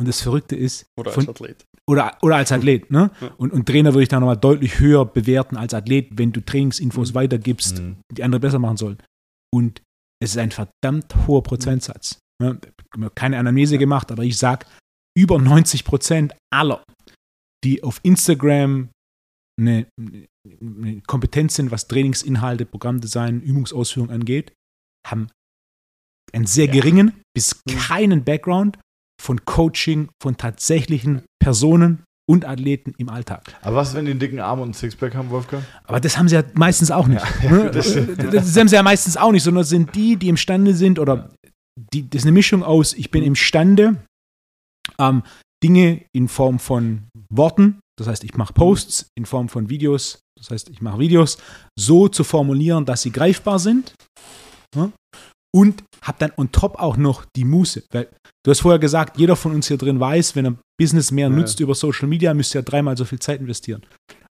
Und das Verrückte ist, Oder Von- als Athlet. oder, oder als Athlet, ne? Ja. Und, und Trainer würde ich da nochmal deutlich höher bewerten als Athlet, wenn du Trainingsinfos Mhm. weitergibst, Mhm. die andere besser machen sollen. Und es ist ein verdammt hoher Prozentsatz. Ne? Ich habe keine Anamnese gemacht, aber ich sage, über 90 Prozent aller, die auf Instagram eine, eine Kompetenz sind, was Trainingsinhalte, Programmdesign, Übungsausführung angeht, haben einen sehr Ja. geringen bis Mhm. keinen Background von Coaching von tatsächlichen Personen und Athleten im Alltag. Aber was, wenn die einen dicken Arm und ein Sixpack haben, Wolfgang? Aber das haben sie ja meistens auch nicht. Ja, ne? das das, haben sie ja meistens auch nicht, sondern sind die, die imstande sind oder die, das ist eine Mischung aus, ich bin imstande, ähm, Dinge in Form von Worten, das heißt, ich mache Posts in Form von Videos, das heißt, ich mache Videos, so zu formulieren, dass sie greifbar sind. ne? Und habe dann on top auch noch die Muße. Weil du hast vorher gesagt, jeder von uns hier drin weiß, wenn er Business mehr Ja. nutzt über Social Media, müsst ihr dreimal so viel Zeit investieren.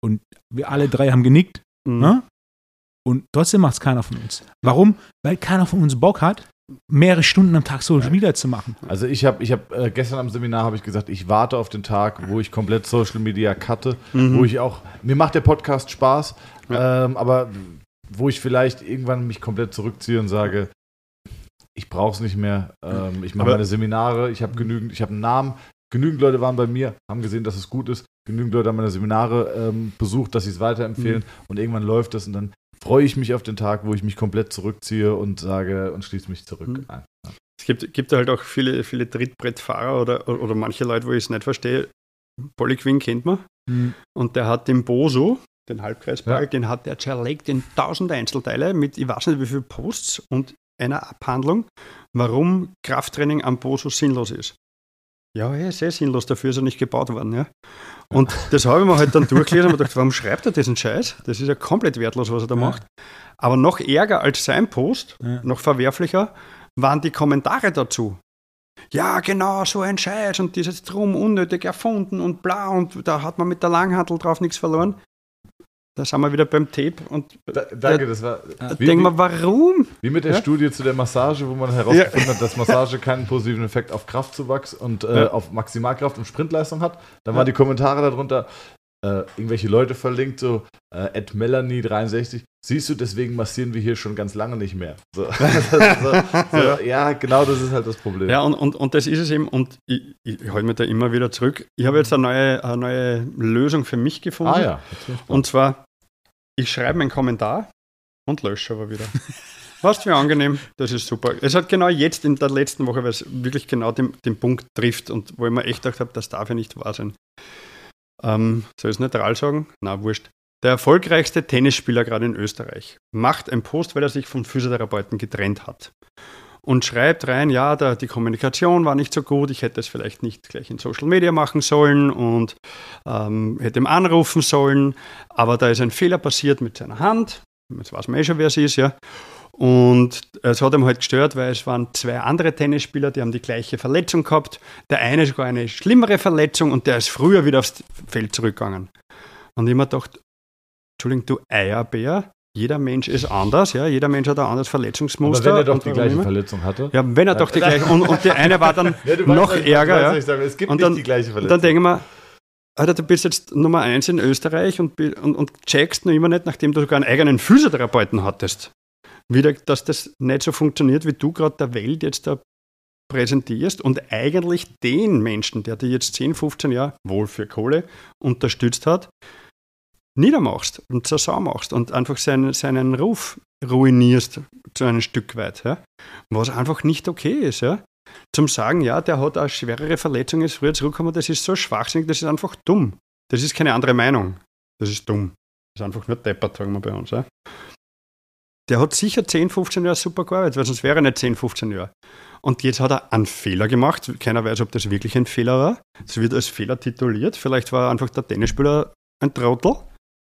Und wir alle drei haben genickt. Mhm. Ne? Und trotzdem macht es keiner von uns. Warum? Weil keiner von uns Bock hat, mehrere Stunden am Tag Social Media zu machen. Also ich habe, ich habe äh, gestern am Seminar habe ich gesagt, ich warte auf den Tag, wo ich komplett Social Media cutte, Mhm. wo ich auch, mir macht der Podcast Spaß, ähm, aber wo ich vielleicht irgendwann mich komplett zurückziehe und sage, ich brauche es nicht mehr, ähm, ich mache meine Seminare, ich habe genügend, ich habe einen Namen, genügend Leute waren bei mir, haben gesehen, dass es gut ist, genügend Leute haben meine Seminare ähm, besucht, dass sie es weiterempfehlen und irgendwann läuft es und dann freue ich mich auf den Tag, wo ich mich komplett zurückziehe und sage und schließe mich zurück Mhm. ein. Es gibt, gibt halt auch viele, viele Trittbrettfahrer oder, oder manche Leute, wo ich es nicht verstehe. Polly Quinn kennt man. Und der hat den Boso, den Halbkreisball, Ja. den hat der zerlegt in tausend Einzelteile mit, ich weiß nicht wie viele Posts und einer Abhandlung, warum Krafttraining am Boso sinnlos ist. Ja, er ist sehr sinnlos, dafür ist er nicht gebaut worden. Ja. Und das habe ich mir halt dann durchgelesen und gedacht, warum schreibt er diesen Scheiß? Das ist ja komplett wertlos, was er da Ja. macht. Aber noch ärger als sein Post, Ja. noch verwerflicher, waren die Kommentare dazu. Ja, genau, so ein Scheiß und dieses Drum unnötig erfunden und bla und da hat man mit der Langhantel drauf nichts verloren. Da sind wir wieder beim Tape und Da, danke, das war da wie, denken wir, warum? wie mit der Ja? Studie zu der Massage, wo man herausgefunden hat, dass Massage keinen positiven Effekt auf Kraftzuwachs und äh, Ja. auf Maximalkraft und Sprintleistung hat. Dann waren die Kommentare darunter, äh, irgendwelche Leute verlinkt, so äh, at Melanie63. Siehst du, deswegen massieren wir hier schon ganz lange nicht mehr. So, so, so, ja, genau das ist halt das Problem. Ja, und, und, und das ist es eben und ich, ich, ich halte mich da immer wieder zurück. Ich habe jetzt eine neue, eine neue Lösung für mich gefunden. ah ja. Und zwar, ich schreibe einen Kommentar Und lösche aber wieder. Was für angenehm, das ist super. Es hat genau jetzt in der letzten Woche, weil es wirklich genau den, den Punkt trifft und wo ich mir echt gedacht habe, das darf ja nicht wahr sein. Ähm, soll ich es neutral sagen? Na, wurscht. Der erfolgreichste Tennisspieler gerade in Österreich macht einen Post, weil er sich vom Physiotherapeuten getrennt hat. Und schreibt rein, ja, da, die Kommunikation war nicht so gut, ich hätte es vielleicht nicht gleich in Social Media machen sollen und ähm, hätte ihm anrufen sollen, aber da ist ein Fehler passiert mit seiner Hand. Jetzt weiß man eh schon, wer es ist, ja. Und es hat ihm halt gestört, weil es waren zwei andere Tennisspieler, die haben die gleiche Verletzung gehabt. Der eine sogar eine schlimmere Verletzung und der ist früher wieder aufs Feld zurückgegangen. Und ich mir gedacht, Entschuldigung, du Eierbär, jeder Mensch ist anders, ja, jeder Mensch hat ein anderes Verletzungsmuster. Aber wenn er doch und die gleiche immer. Verletzung hatte. Ja, wenn er doch die gleiche, und, und der eine war dann Ja, weißt, noch ich- ärger, weißt, ja. Es gibt Und nicht dann- die gleiche Und Verletzung. dann denke ich mir, Alter, du bist jetzt Nummer eins in Österreich und, und, und checkst noch immer nicht, nachdem du sogar einen eigenen Physiotherapeuten hattest, wieder, dass das nicht so funktioniert, wie du gerade der Welt jetzt da präsentierst und eigentlich den Menschen, der dir jetzt 10, 15 Jahre wohl für Kohle unterstützt hat, niedermachst und zur Sau und einfach seinen, seinen Ruf ruinierst zu einem Stück weit. Ja? Was einfach nicht okay ist. Ja? Zum sagen, ja, der hat eine schwerere Verletzung, ist früher zurückgekommen, das ist so schwachsinnig, das ist einfach dumm. Das ist keine andere Meinung. Das ist dumm. Das ist einfach nur deppert, sagen wir bei uns. Ja? Der hat sicher 10, 15 Jahre super gearbeitet, weil sonst wäre er nicht 10, 15 Jahre. Und jetzt hat er einen Fehler gemacht. Keiner weiß, ob das wirklich ein Fehler war. Es wird als Fehler tituliert. Vielleicht war einfach der Tennisspieler ein Trottel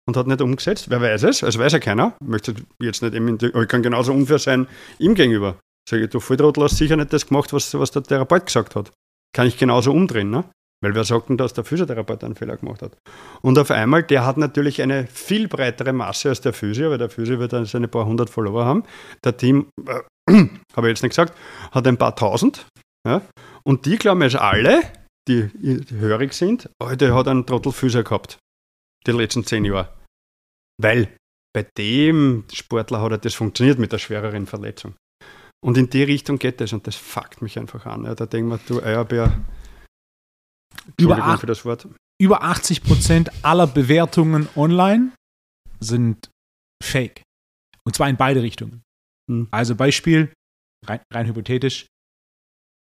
und hat nicht umgesetzt. Wer weiß es? Es weiß ja keiner. Möchte jetzt nicht, ich kann genauso unfair sein ihm gegenüber. Sage ich, du Volltrottel hast sicher nicht das gemacht, was, was der Therapeut gesagt hat. Kann ich genauso umdrehen, ne? Weil wer sagt denn, dass der Physiotherapeut einen Fehler gemacht hat? Und auf einmal, der hat natürlich eine viel breitere Masse als der Physio, weil der Physio wird dann seine paar hundert Follower haben. Der Team, äh, habe ich jetzt nicht gesagt, hat ein paar tausend. Ja? Und die glauben jetzt alle, die, die hörig sind, oh, der hat einen Trottel Physio gehabt. Die letzten zehn Jahre. Weil bei dem Sportler hat er das funktioniert mit der schwereren Verletzung. Und in die Richtung geht das und das fuckt mich einfach an. Ja, da denkt man, du Eierbär, Über acht-. Über 80 Prozent aller Bewertungen online sind fake. Und zwar in beide Richtungen. Hm. Also Beispiel, rein, rein hypothetisch,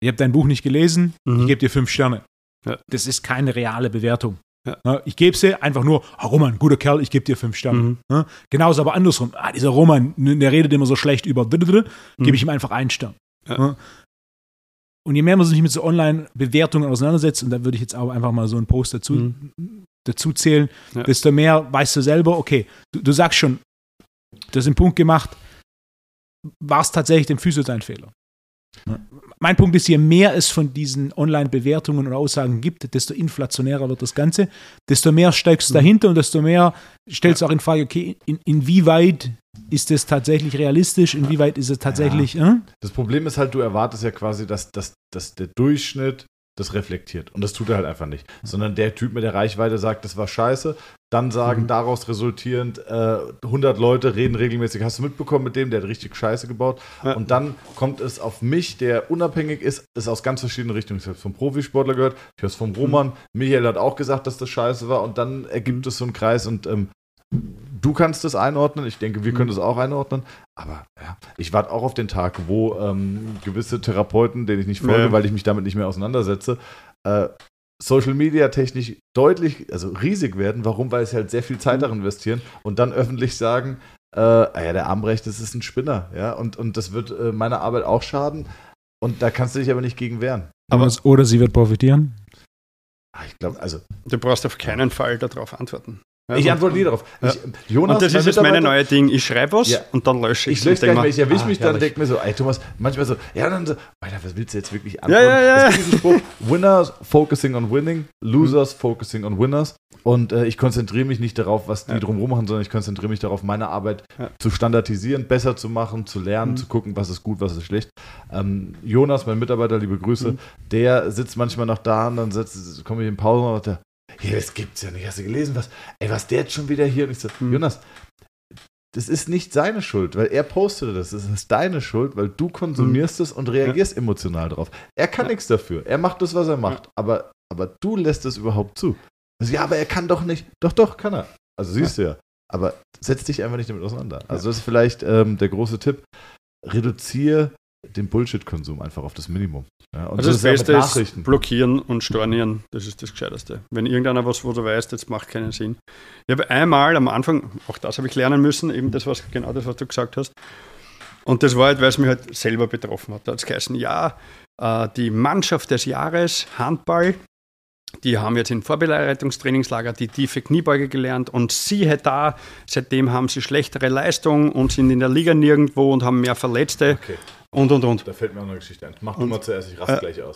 ich habe dein Buch nicht gelesen, Mhm. ich gebe dir fünf Sterne. Ja. Das ist keine reale Bewertung. Ja. Ja, Ich gebe sie einfach nur, oh, Roman, guter Kerl, ich gebe dir fünf Sterne. Mhm. Ja, Genauso aber andersrum, ah, dieser Roman, n- der redet immer so schlecht über, gebe Mhm. ich ihm einfach einen Stern. Ja. Und je mehr man sich mit so Online-Bewertungen auseinandersetzt, und da würde ich jetzt auch einfach mal so einen Post dazu, Mhm. dazu zählen, Ja. desto mehr weißt du selber, okay, du, du sagst schon, du hast den Punkt gemacht, war es tatsächlich dem Physio dein Fehler? Ja. Mein Punkt ist, je mehr es von diesen Online-Bewertungen und Aussagen gibt, desto inflationärer wird das Ganze, desto mehr steigst du Mhm. dahinter und desto mehr stellst du auch in Frage, okay, in, inwieweit ist es tatsächlich realistisch, inwieweit ist es tatsächlich, äh? Das Problem ist halt, du erwartest ja quasi, dass, dass, dass der Durchschnitt das reflektiert. Und das tut er halt einfach nicht. Sondern der Typ mit der Reichweite sagt, das war scheiße. Dann sagen Mhm. daraus resultierend äh, 100 Leute reden regelmäßig, hast du mitbekommen mit dem, der hat richtig scheiße gebaut. Ja. Und dann kommt es auf mich, der unabhängig ist, ist aus ganz verschiedenen Richtungen. Ich habe es vom Profisportler gehört, ich habe es vom Roman. Michael hat auch gesagt, dass das scheiße war. Und dann ergibt es so einen Kreis. Und ähm, du kannst das einordnen. Ich denke, wir können das auch einordnen. Aber ja, ich warte auch auf den Tag, wo ähm, gewisse Therapeuten, denen ich nicht folge, Ja. weil ich mich damit nicht mehr auseinandersetze, äh, Social Media technisch deutlich, also riesig werden. Warum? Weil sie halt sehr viel Zeit darin investieren und dann öffentlich sagen, äh, ah ja, der Armbrecht, das ist ein Spinner, ja, und, und das wird äh, meiner Arbeit auch schaden. Und da kannst du dich aber nicht gegen wehren. Aber- oder, oder sie wird profitieren. Ah, Ich glaube, also, Du brauchst auf keinen Fall darauf antworten. Ja, ich antworte nie darauf. Ja. Ich, Jonas, Und das mein ist jetzt meine neue Ding. Ich schreibe was Ja. und dann lösche ich Ich denk gleich mal, ich erwische ah, mich dann, denke mir so, ey Thomas, manchmal so, ja, dann so, Alter, was willst du jetzt wirklich Ja, antworten? ja, ja. Es gibt diesen Spruch, Winners focusing on winning, Losers focusing on winners. Und äh, ich konzentriere mich nicht darauf, was die Ja. drumherum machen, sondern ich konzentriere mich darauf, meine Arbeit Ja. zu standardisieren, besser zu machen, zu lernen, Mhm. zu gucken, was ist gut, was ist schlecht. Ähm, Jonas, mein Mitarbeiter, liebe Grüße, Mhm. der sitzt manchmal noch da und dann sitzt, komme ich in Pause und sagt, er, hier, das gibt's ja nicht. Hast du gelesen, was, ey, was der jetzt schon wieder hier? Und ich so, Mhm. Jonas, das ist nicht seine Schuld, weil er postete das. Das ist deine Schuld, weil du konsumierst es und reagierst emotional drauf. Er kann. Ja. nichts dafür. Er macht das, was er macht. Aber, aber du lässt es überhaupt zu. Also, ja, aber er kann doch nicht. Doch, doch, kann er. Also siehst du ja. aber setz dich einfach nicht damit auseinander. Also das ist vielleicht ähm, der große Tipp. Reduziere den Bullshit-Konsum einfach auf das Minimum. Ja, Also so das ist mit Beste ist blockieren und stornieren. Das ist das Gescheiteste. Wenn irgendeiner was, wo du weißt, jetzt macht keinen Sinn. Ich habe einmal am Anfang, auch das habe ich lernen müssen, eben das, was genau das, was du gesagt hast. Und das war halt, weil es mich halt selber betroffen hat. Da hat es geheißen, ja, äh, die Mannschaft des Jahres, Handball, die haben jetzt in Vorbereitungstrainingslager die tiefe Kniebeuge gelernt und siehe da, seitdem haben sie schlechtere Leistung und sind in der Liga nirgendwo und haben mehr Verletzte Okay, und und und. da fällt mir auch eine Geschichte ein. Mach du mal zuerst, ich raste gleich aus.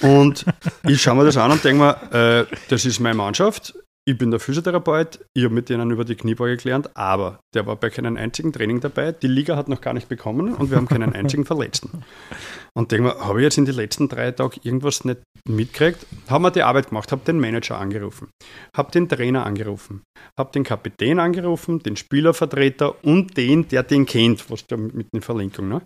Und ich schaue mir das an und denke mir, äh, das ist meine Mannschaft. Ich bin der Physiotherapeut, ich habe mit denen über die Kniebeuge gelernt, aber der war bei keinem einzigen Training dabei. Die Liga hat noch gar nicht bekommen und wir haben keinen einzigen Verletzten. Und denke mir, habe ich jetzt in den letzten drei Tagen irgendwas nicht mitgekriegt? Haben wir die Arbeit gemacht, habe den Manager angerufen, habe den Trainer angerufen, habe den Kapitän angerufen, den Spielervertreter und den, der den kennt, was da mit den Verlinkungen. Ne?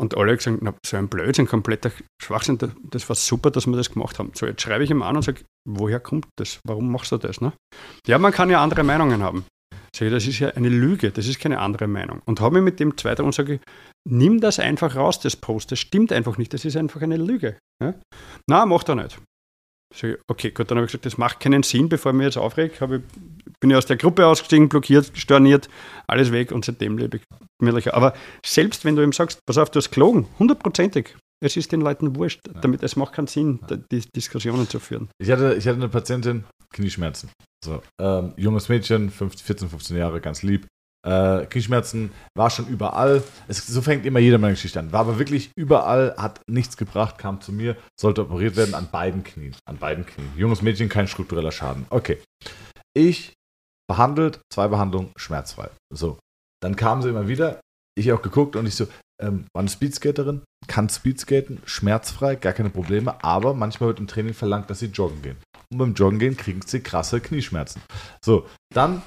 Und alle haben gesagt, na, so ein Blödsinn, kompletter Schwachsinn, das, das war super, dass wir das gemacht haben. So, jetzt schreibe ich ihm an und sage, woher kommt das? Warum machst du das? Ne? Ja, man kann ja andere Meinungen haben. Sag ich, das ist ja eine Lüge, das ist keine andere Meinung. Und habe mich mit dem zweiten und sage, nimm das einfach raus, das Post, das stimmt einfach nicht, das ist einfach eine Lüge. Ja? Na, macht er nicht. Okay, gut, dann habe ich gesagt, das macht keinen Sinn, bevor ich mich jetzt aufreg. Habe ich, bin ich aus der Gruppe ausgestiegen, blockiert, storniert, alles weg und seitdem lebe ich gemütlicher. Aber selbst wenn du ihm sagst, pass auf, du hast gelogen, hundertprozentig, es ist den Leuten wurscht, damit es macht keinen Sinn, da- die Diskussionen zu führen. Ich hatte, ich hatte eine Patientin, Knieschmerzen. So, ähm, junges Mädchen, 15, 14, 15 Jahre, ganz lieb. Äh, Knieschmerzen war schon überall. Es, so fängt immer jeder meine Geschichte an. War aber wirklich überall, hat nichts gebracht, kam zu mir, sollte operiert werden an beiden Knien. An beiden Knien. Junges Mädchen, kein struktureller Schaden. Okay. Ich behandelt, zwei Behandlungen, schmerzfrei. So. Dann kam sie immer wieder. Ich auch geguckt und ich so, ähm, war eine Speedskaterin, kann Speedskaten, schmerzfrei, gar keine Probleme, aber manchmal wird im Training verlangt, dass sie joggen gehen. Und beim Joggen gehen kriegen sie krasse Knieschmerzen. So, dann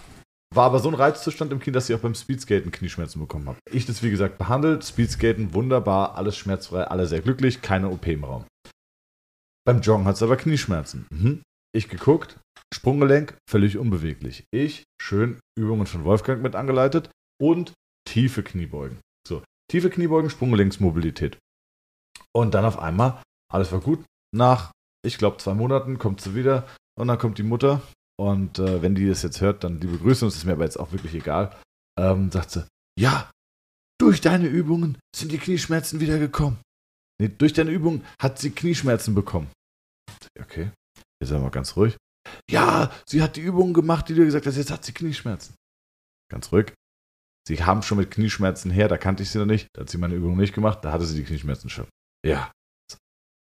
war aber so ein Reizzustand im Knie, dass sie auch beim Speedskaten Knieschmerzen bekommen hat. Ich das, wie gesagt, behandelt, Speedskaten, wunderbar, alles schmerzfrei, alle sehr glücklich, keine OP im Raum. Beim Joggen hat sie aber Knieschmerzen. Mhm. Ich geguckt, Sprunggelenk völlig unbeweglich. Ich schön Übungen von Wolfgang mit angeleitet und tiefe Kniebeugen. So, tiefe Kniebeugen, Sprunggelenksmobilität. Und dann auf einmal, alles war gut. Nach, ich glaube, zwei Monaten kommt sie wieder und dann kommt die Mutter. Und äh, wenn die das jetzt hört, dann liebe Grüße, und es ist mir aber jetzt auch wirklich egal. Ähm, sagt sie, ja, durch deine Übungen sind die Knieschmerzen wieder gekommen. Nee, durch deine Übungen hat sie Knieschmerzen bekommen. Okay, jetzt sind wir ganz ruhig. Ja, sie hat die Übungen gemacht, die du gesagt hast, jetzt hat sie Knieschmerzen. Ganz ruhig. Sie haben schon mit Knieschmerzen her, da kannte ich sie noch nicht, da hat sie meine Übung nicht gemacht, da hatte sie die Knieschmerzen schon. Ja.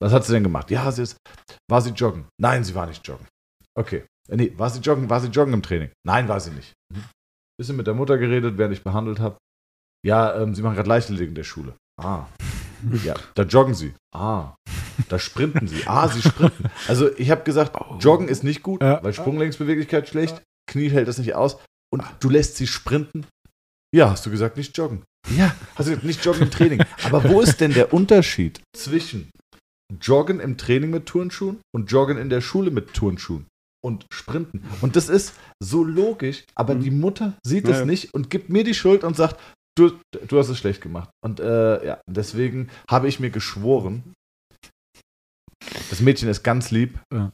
Was hat sie denn gemacht? Ja, sie ist, war sie joggen? Nein, sie war nicht joggen. Okay. Äh, Nee, war sie joggen? War sie joggen im Training? Nein, war sie nicht. Mhm. Bisschen mit der Mutter geredet, während ich behandelt habe. Ja, ähm, sie machen gerade Leichtathletik in der Schule. Ah. Ja, da joggen sie. Ah. Da sprinten sie. Ah, sie sprinten. Also ich habe gesagt, joggen ist nicht gut, Ja. weil Sprunglängsbeweglichkeit schlecht, Knie hält das nicht aus und du lässt sie sprinten. Ja, hast du gesagt, nicht joggen. Ja, hast du gesagt, nicht joggen im Training. Aber wo ist denn der Unterschied zwischen Joggen im Training mit Turnschuhen und Joggen in der Schule mit Turnschuhen? Und Sprinten. Und das ist so logisch, aber die Mutter sieht es Ja. nicht und gibt mir die Schuld und sagt, du, du hast es schlecht gemacht. Und äh, ja, deswegen habe ich mir geschworen, das Mädchen ist ganz lieb. Ja.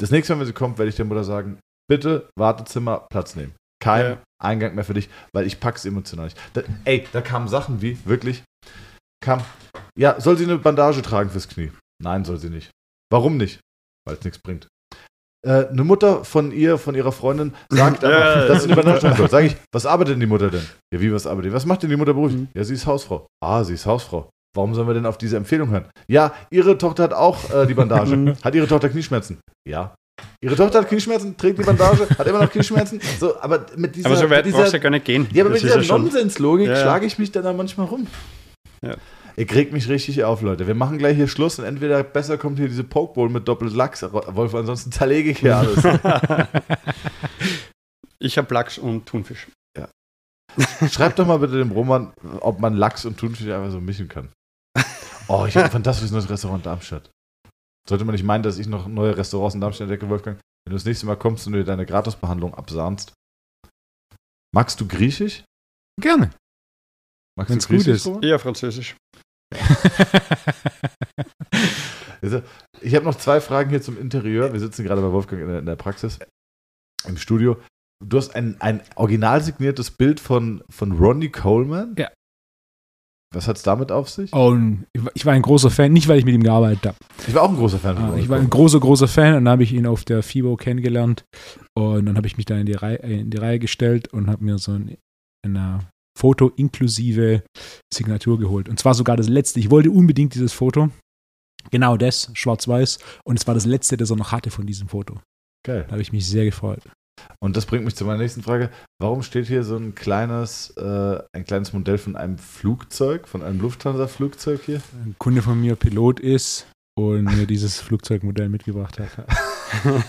Das nächste Mal, wenn sie kommt, werde ich der Mutter sagen, bitte Wartezimmer Platz nehmen. Kein Ja. Eingang mehr für dich, weil ich pack's emotional nicht. Da, ey, da kamen Sachen wie, wirklich, kam, ja, soll sie eine Bandage tragen fürs Knie? Nein, soll sie nicht. Warum nicht? Weil es nichts bringt. Äh, eine Mutter von ihr, von ihrer Freundin, sagt Ja, dass sie eine ja. Bandage tragen soll. Sag ich, was arbeitet denn die Mutter denn? Ja, wie, was arbeitet die? Was macht denn die Mutter beruflich? Mhm. Ja, sie ist Hausfrau. Ah, sie ist Hausfrau. Warum sollen wir denn auf diese Empfehlung hören? Ja, ihre Tochter hat auch äh, die Bandage. Mhm. hat ihre Tochter Knieschmerzen? Ja. Ihre Tochter hat Knieschmerzen, trägt die Bandage, hat immer noch Knieschmerzen. So, aber mit dieser, Aber so weit mit brauchst du dieser, ja gar nicht gehen. ja, aber Das mit dieser schon- Nonsenslogik Ja, ja. schlage ich mich dann da manchmal rum. Ja. Ihr kriegt mich richtig auf, Leute. Wir machen gleich hier Schluss und entweder besser kommt hier diese Pokeball mit Doppellachs, Wolf, ansonsten zerlege ich hier alles. Ich habe Lachs und Thunfisch. Schreibt doch mal bitte dem Roman, ob man Lachs und Thunfisch einfach so mischen kann. Oh, ich habe ein fantastisches neues Restaurant in Darmstadt. Sollte man nicht meinen, dass ich noch neue Restaurants in Darmstadt entdecke, Wolfgang. Wenn du das nächste Mal kommst und du dir deine Gratisbehandlung absahnst, Magst du Griechisch? Gerne. Magst Wenn's du gut ist. Eher Französisch. Also, ich habe noch zwei Fragen hier zum Interieur. Wir sitzen gerade bei Wolfgang in der, in der Praxis, im Studio. Du hast ein, ein original signiertes Bild von, von Ronnie Coleman. Ja. Was hat es damit auf sich? Und ich war- ein großer Fan, nicht weil ich mit ihm gearbeitet habe. Ich war auch ein großer Fan von Ah, Ich war ein großer, großer Fan und dann habe ich ihn auf der FIBO kennengelernt und dann habe ich mich da in die Reihe, in die Reihe gestellt und habe mir so ein, ein Foto inklusive Signatur geholt. Und zwar sogar das letzte. Ich wollte unbedingt dieses Foto. Genau das, schwarz-weiß. Und es war das letzte, das er noch hatte von diesem Foto. Geil. Da habe ich mich sehr gefreut. Und das bringt mich zu meiner nächsten Frage. Warum steht hier so ein kleines, äh, ein kleines Modell von einem Flugzeug, von einem Lufthansa-Flugzeug hier? Ein Kunde von mir Pilot ist und mir dieses Flugzeugmodell mitgebracht hat.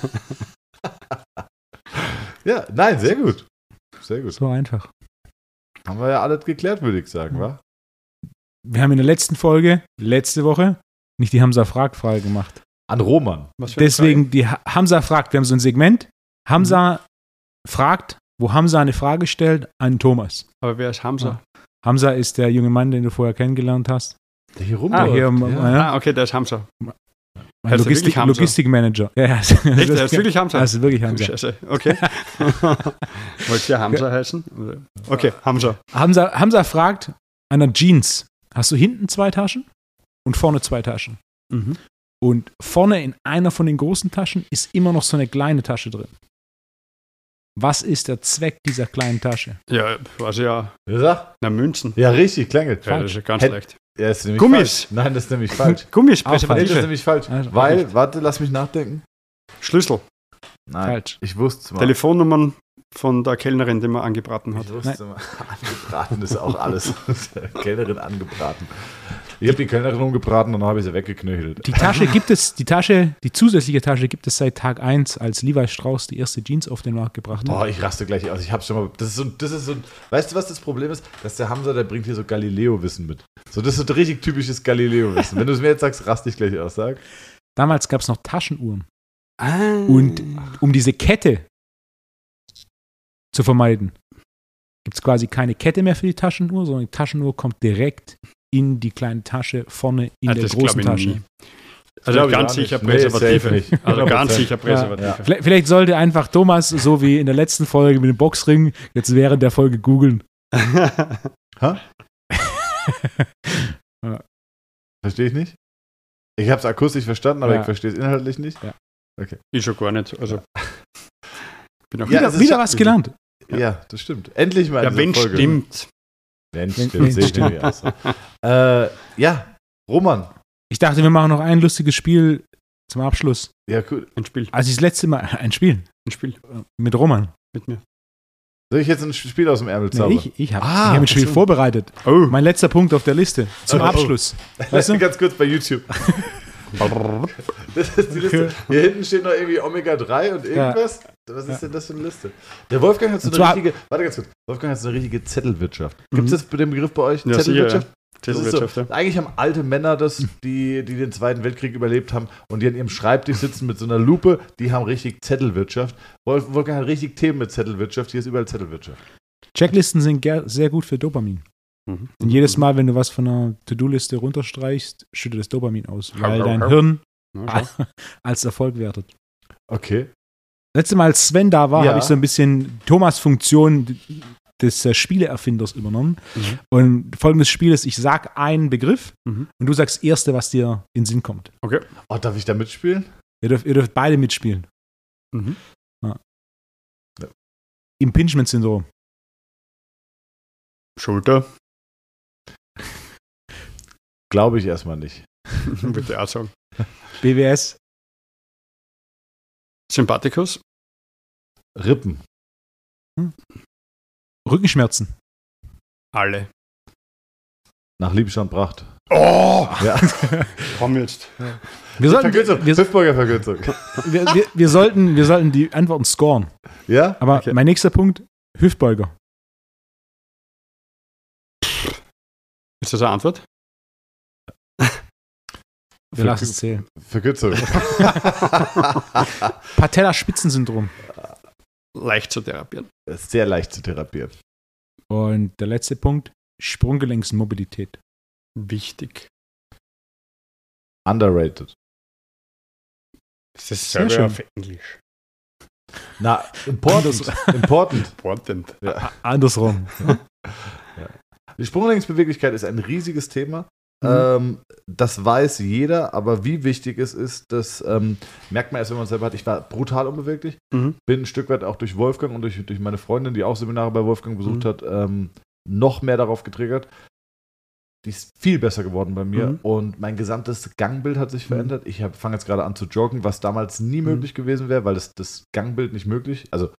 Ja, nein, sehr gut. Sehr gut. So einfach. Haben wir ja alles geklärt, würde ich sagen, wa? Wir haben in der letzten Folge, letzte Woche, nicht die Hamza-Frag-Frage gemacht. An Roman. Was für eine Deswegen, die Ha- Hamza fragt, wir haben so ein Segment. Hamza fragt, wo Hamza eine Frage stellt, an Thomas. Frage. Aber wer ist Hamza? Hamza ist der junge Mann, den du vorher kennengelernt hast. Der hier Ah, rumläuft. hier, ja. ja. Ah, okay, der ist Hamza. Er Logistik? Logistikmanager. Ja, ja. Echt, der ist wirklich Hamza? Das ist wirklich Hamza. Scheiße, okay. Wollt ihr Hamza heißen? Okay, Hamza. Hamza. Hamza fragt an der Jeans, hast du hinten zwei Taschen und vorne zwei Taschen? Mhm. Und vorne in einer von den großen Taschen ist immer noch so eine kleine Tasche drin. Was ist der Zweck dieser kleinen Tasche? Ja, weiß ich ja. Sagt? Na, Münzen. Ja, richtig, klingelt. Ja, das ist ja ganz Hätt- schlecht. Ja, ist nämlich Gummis. falsch. Nein, das ist nämlich falsch. Gummis, Auch Nee, das ist nämlich falsch. Also, Weil, warte, lass mich nachdenken. Schlüssel. Nein, Falsch. ich wusste es mal. Telefonnummern von der Kellnerin, die man angebraten hat. Ich wusste. Angebraten ist auch alles. Kellnerin angebraten. Ich habe die Kellnerin umgebraten und dann habe ich sie weggeknöchelt. Die Tasche gibt es, die Tasche, die zusätzliche Tasche gibt es seit Tag 1, als Levi Strauss die erste Jeans auf den Markt gebracht hat. Boah, ich raste gleich aus. Ich habe schon mal. Das ist so, das ist so. Weißt du, was das Problem ist? Dass der Hamza, der bringt hier so Galileo-Wissen mit. So, das ist so richtig typisches Galileo-Wissen. Wenn du es mir jetzt sagst, raste ich gleich aus. Sag. Damals gab es noch Taschenuhren. Ah. Und um diese Kette zu vermeiden, gibt es quasi keine Kette mehr für die Taschenuhr, sondern die Taschenuhr kommt direkt in die kleine Tasche vorne in Ah, der das großen Tasche. nie. Also ich ganz sicher Nee, Präservative. nicht. also ganz 100%. sicher Präservative. Ja. Vielleicht, vielleicht sollte einfach Thomas, so wie in der letzten Folge mit dem Boxring, jetzt während der Folge googeln. Verstehe ich nicht? Ich habe es akustisch verstanden, aber Ja. ich verstehe es inhaltlich nicht. Ich schon gar nicht. Also, bin auch Ja, wieder wieder was gelernt. Ja. das stimmt. Endlich mal. ja wenn Folge. stimmt. Wenn stimmt. wenn Sehe ich stimmt. nämlich aus. so. äh, ja, Roman. Ich dachte, wir machen noch ein lustiges Spiel zum Abschluss. Ja, cool. Ein Spiel. Als ich das letzte Mal ein Spiel Ein Spiel mit Roman. mit mir. Soll ich jetzt ein Spiel aus dem Ärmel Nee, zaubern? ich ich habe Ah, hab ein Spiel vorbereitet. Oh. Mein letzter Punkt auf der Liste zum Oh, oh. Abschluss. Weißt du? Ganz kurz bei YouTube. Das ist die Liste. Hier hinten steht noch irgendwie Omega-3 und irgendwas. Was ist Ja. denn das für eine Liste? Der Wolfgang hat so eine richtige, warte ganz kurz, Wolfgang hat so eine richtige Zettelwirtschaft. Gibt es Mhm. das bei dem Begriff bei euch? Ja, sicher, ja. Das ist Zettelwirtschaft, so, eigentlich haben alte Männer das, die, die den Zweiten Weltkrieg überlebt haben und die an ihrem Schreibtisch sitzen mit so einer Lupe, die haben richtig Zettelwirtschaft. Wolf, Wolfgang hat richtig Themen mit Zettelwirtschaft, hier ist überall Zettelwirtschaft. Checklisten sind sehr gut für Dopamin. Mhm. Und jedes Mal, wenn du was von einer To-Do-Liste runterstreichst, schüttet das Dopamin aus, weil dein. Hirn als Erfolg wertet. Okay. Letztes Mal, als Sven da war, Ja. habe ich so ein bisschen Thomas Funktion des äh, Spieleerfinders übernommen. Mhm. Und folgendes Spiel ist, ich sag einen Begriff Mhm. und du sagst das erste, was dir in den Sinn kommt. Oh, darf ich da mitspielen? Ihr dürft, ihr dürft beide mitspielen. Mhm. Impingement-Syndrom. Schulter. Glaube ich erstmal nicht. Auch sagen. BWS. Sympathikus. Rippen. Rückenschmerzen. Alle. Nach Liebstand Pracht. Oh! Ja. Komm jetzt. Wir sollten, wir, Verkürzung. wir, wir, wir, sollten, wir sollten die Antworten scoren. Ja? Aber Okay. mein nächster Punkt, Hüftbeuger. Ist das eine Antwort? Wir lassen es zählen. Verkürzung. Patella-Spitzensyndrom. leicht zu therapieren. Sehr leicht zu therapieren. Und der letzte Punkt, Sprunggelenksmobilität. Wichtig. Underrated. Das ist Sehr schön. auf Englisch. Na, important. important. Important. Ja. Andersrum. Die Sprunggelenksbeweglichkeit ist ein riesiges Thema. Mhm. Ähm, das weiß jeder, aber wie wichtig es ist, das ähm, merkt man erst, wenn man es selber hat. Ich war brutal unbeweglich, Mhm. bin ein Stück weit auch durch Wolfgang und durch, durch meine Freundin, die auch Seminare bei Wolfgang besucht Mhm. hat, ähm, noch mehr darauf getriggert. Die ist viel besser geworden bei mir Mhm. und mein gesamtes Gangbild hat sich Mhm. verändert. Ich fange jetzt gerade an zu joggen, was damals nie möglich gewesen wäre, weil das, das Gangbild nicht möglich, also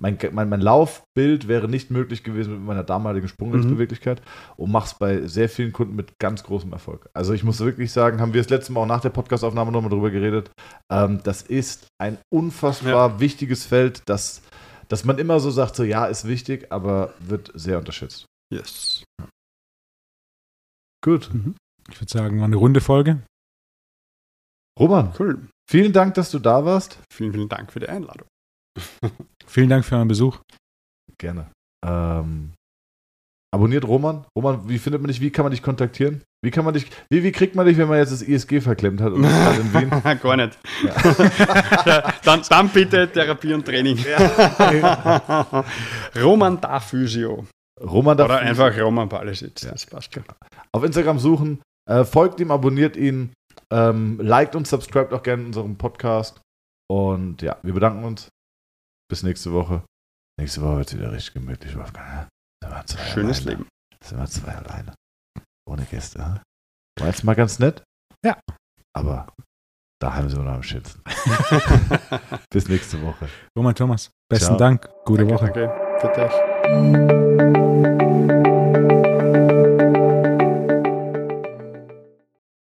mein, mein, mein Laufbild wäre nicht möglich gewesen mit meiner damaligen Sprunggelenksbeweglichkeit und mache es bei sehr vielen Kunden mit ganz großem Erfolg. Also ich muss wirklich sagen, haben wir das letzte Mal auch nach der Podcastaufnahme nochmal drüber geredet, ähm, das ist ein unfassbar wichtiges Feld, das, dass man immer so sagt, so ja, ist wichtig, aber wird sehr unterschätzt. Yes. Gut. Ich würde sagen, war eine runde Folge. Roman, Cool. vielen Dank, dass du da warst. Vielen, vielen Dank für die Einladung. Vielen Dank für euren Besuch. Gerne. Ähm, abonniert Roman. Roman, wie findet man dich? Wie kann man dich kontaktieren? Wie kann man dich, wie, wie kriegt man dich, wenn man jetzt das ISG verklemmt hat und in Wien? Gar nicht. dann, dann bitte Therapie und Training. Roman da Physio. Roman darf Oder einfach Roman Palisic. Ja. Das passt schon. auf Instagram suchen. Äh, folgt ihm, abonniert ihn, ähm, liked und subscribt auch gerne unserem Podcast. Und ja, wir bedanken uns. Bis nächste Woche. Nächste Woche wird es wieder richtig gemütlich, Wolfgang. ja? Sind wir zwei Schönes alleine. Leben. Sind wir zwei alleine. Ohne Gäste. ja? War jetzt mal ganz nett. Ja. Aber daheim sind wir noch am Schützen. Bis nächste Woche. Roman Thomas, besten Ciao. Dank. Gute danke, Woche. danke. Für dich.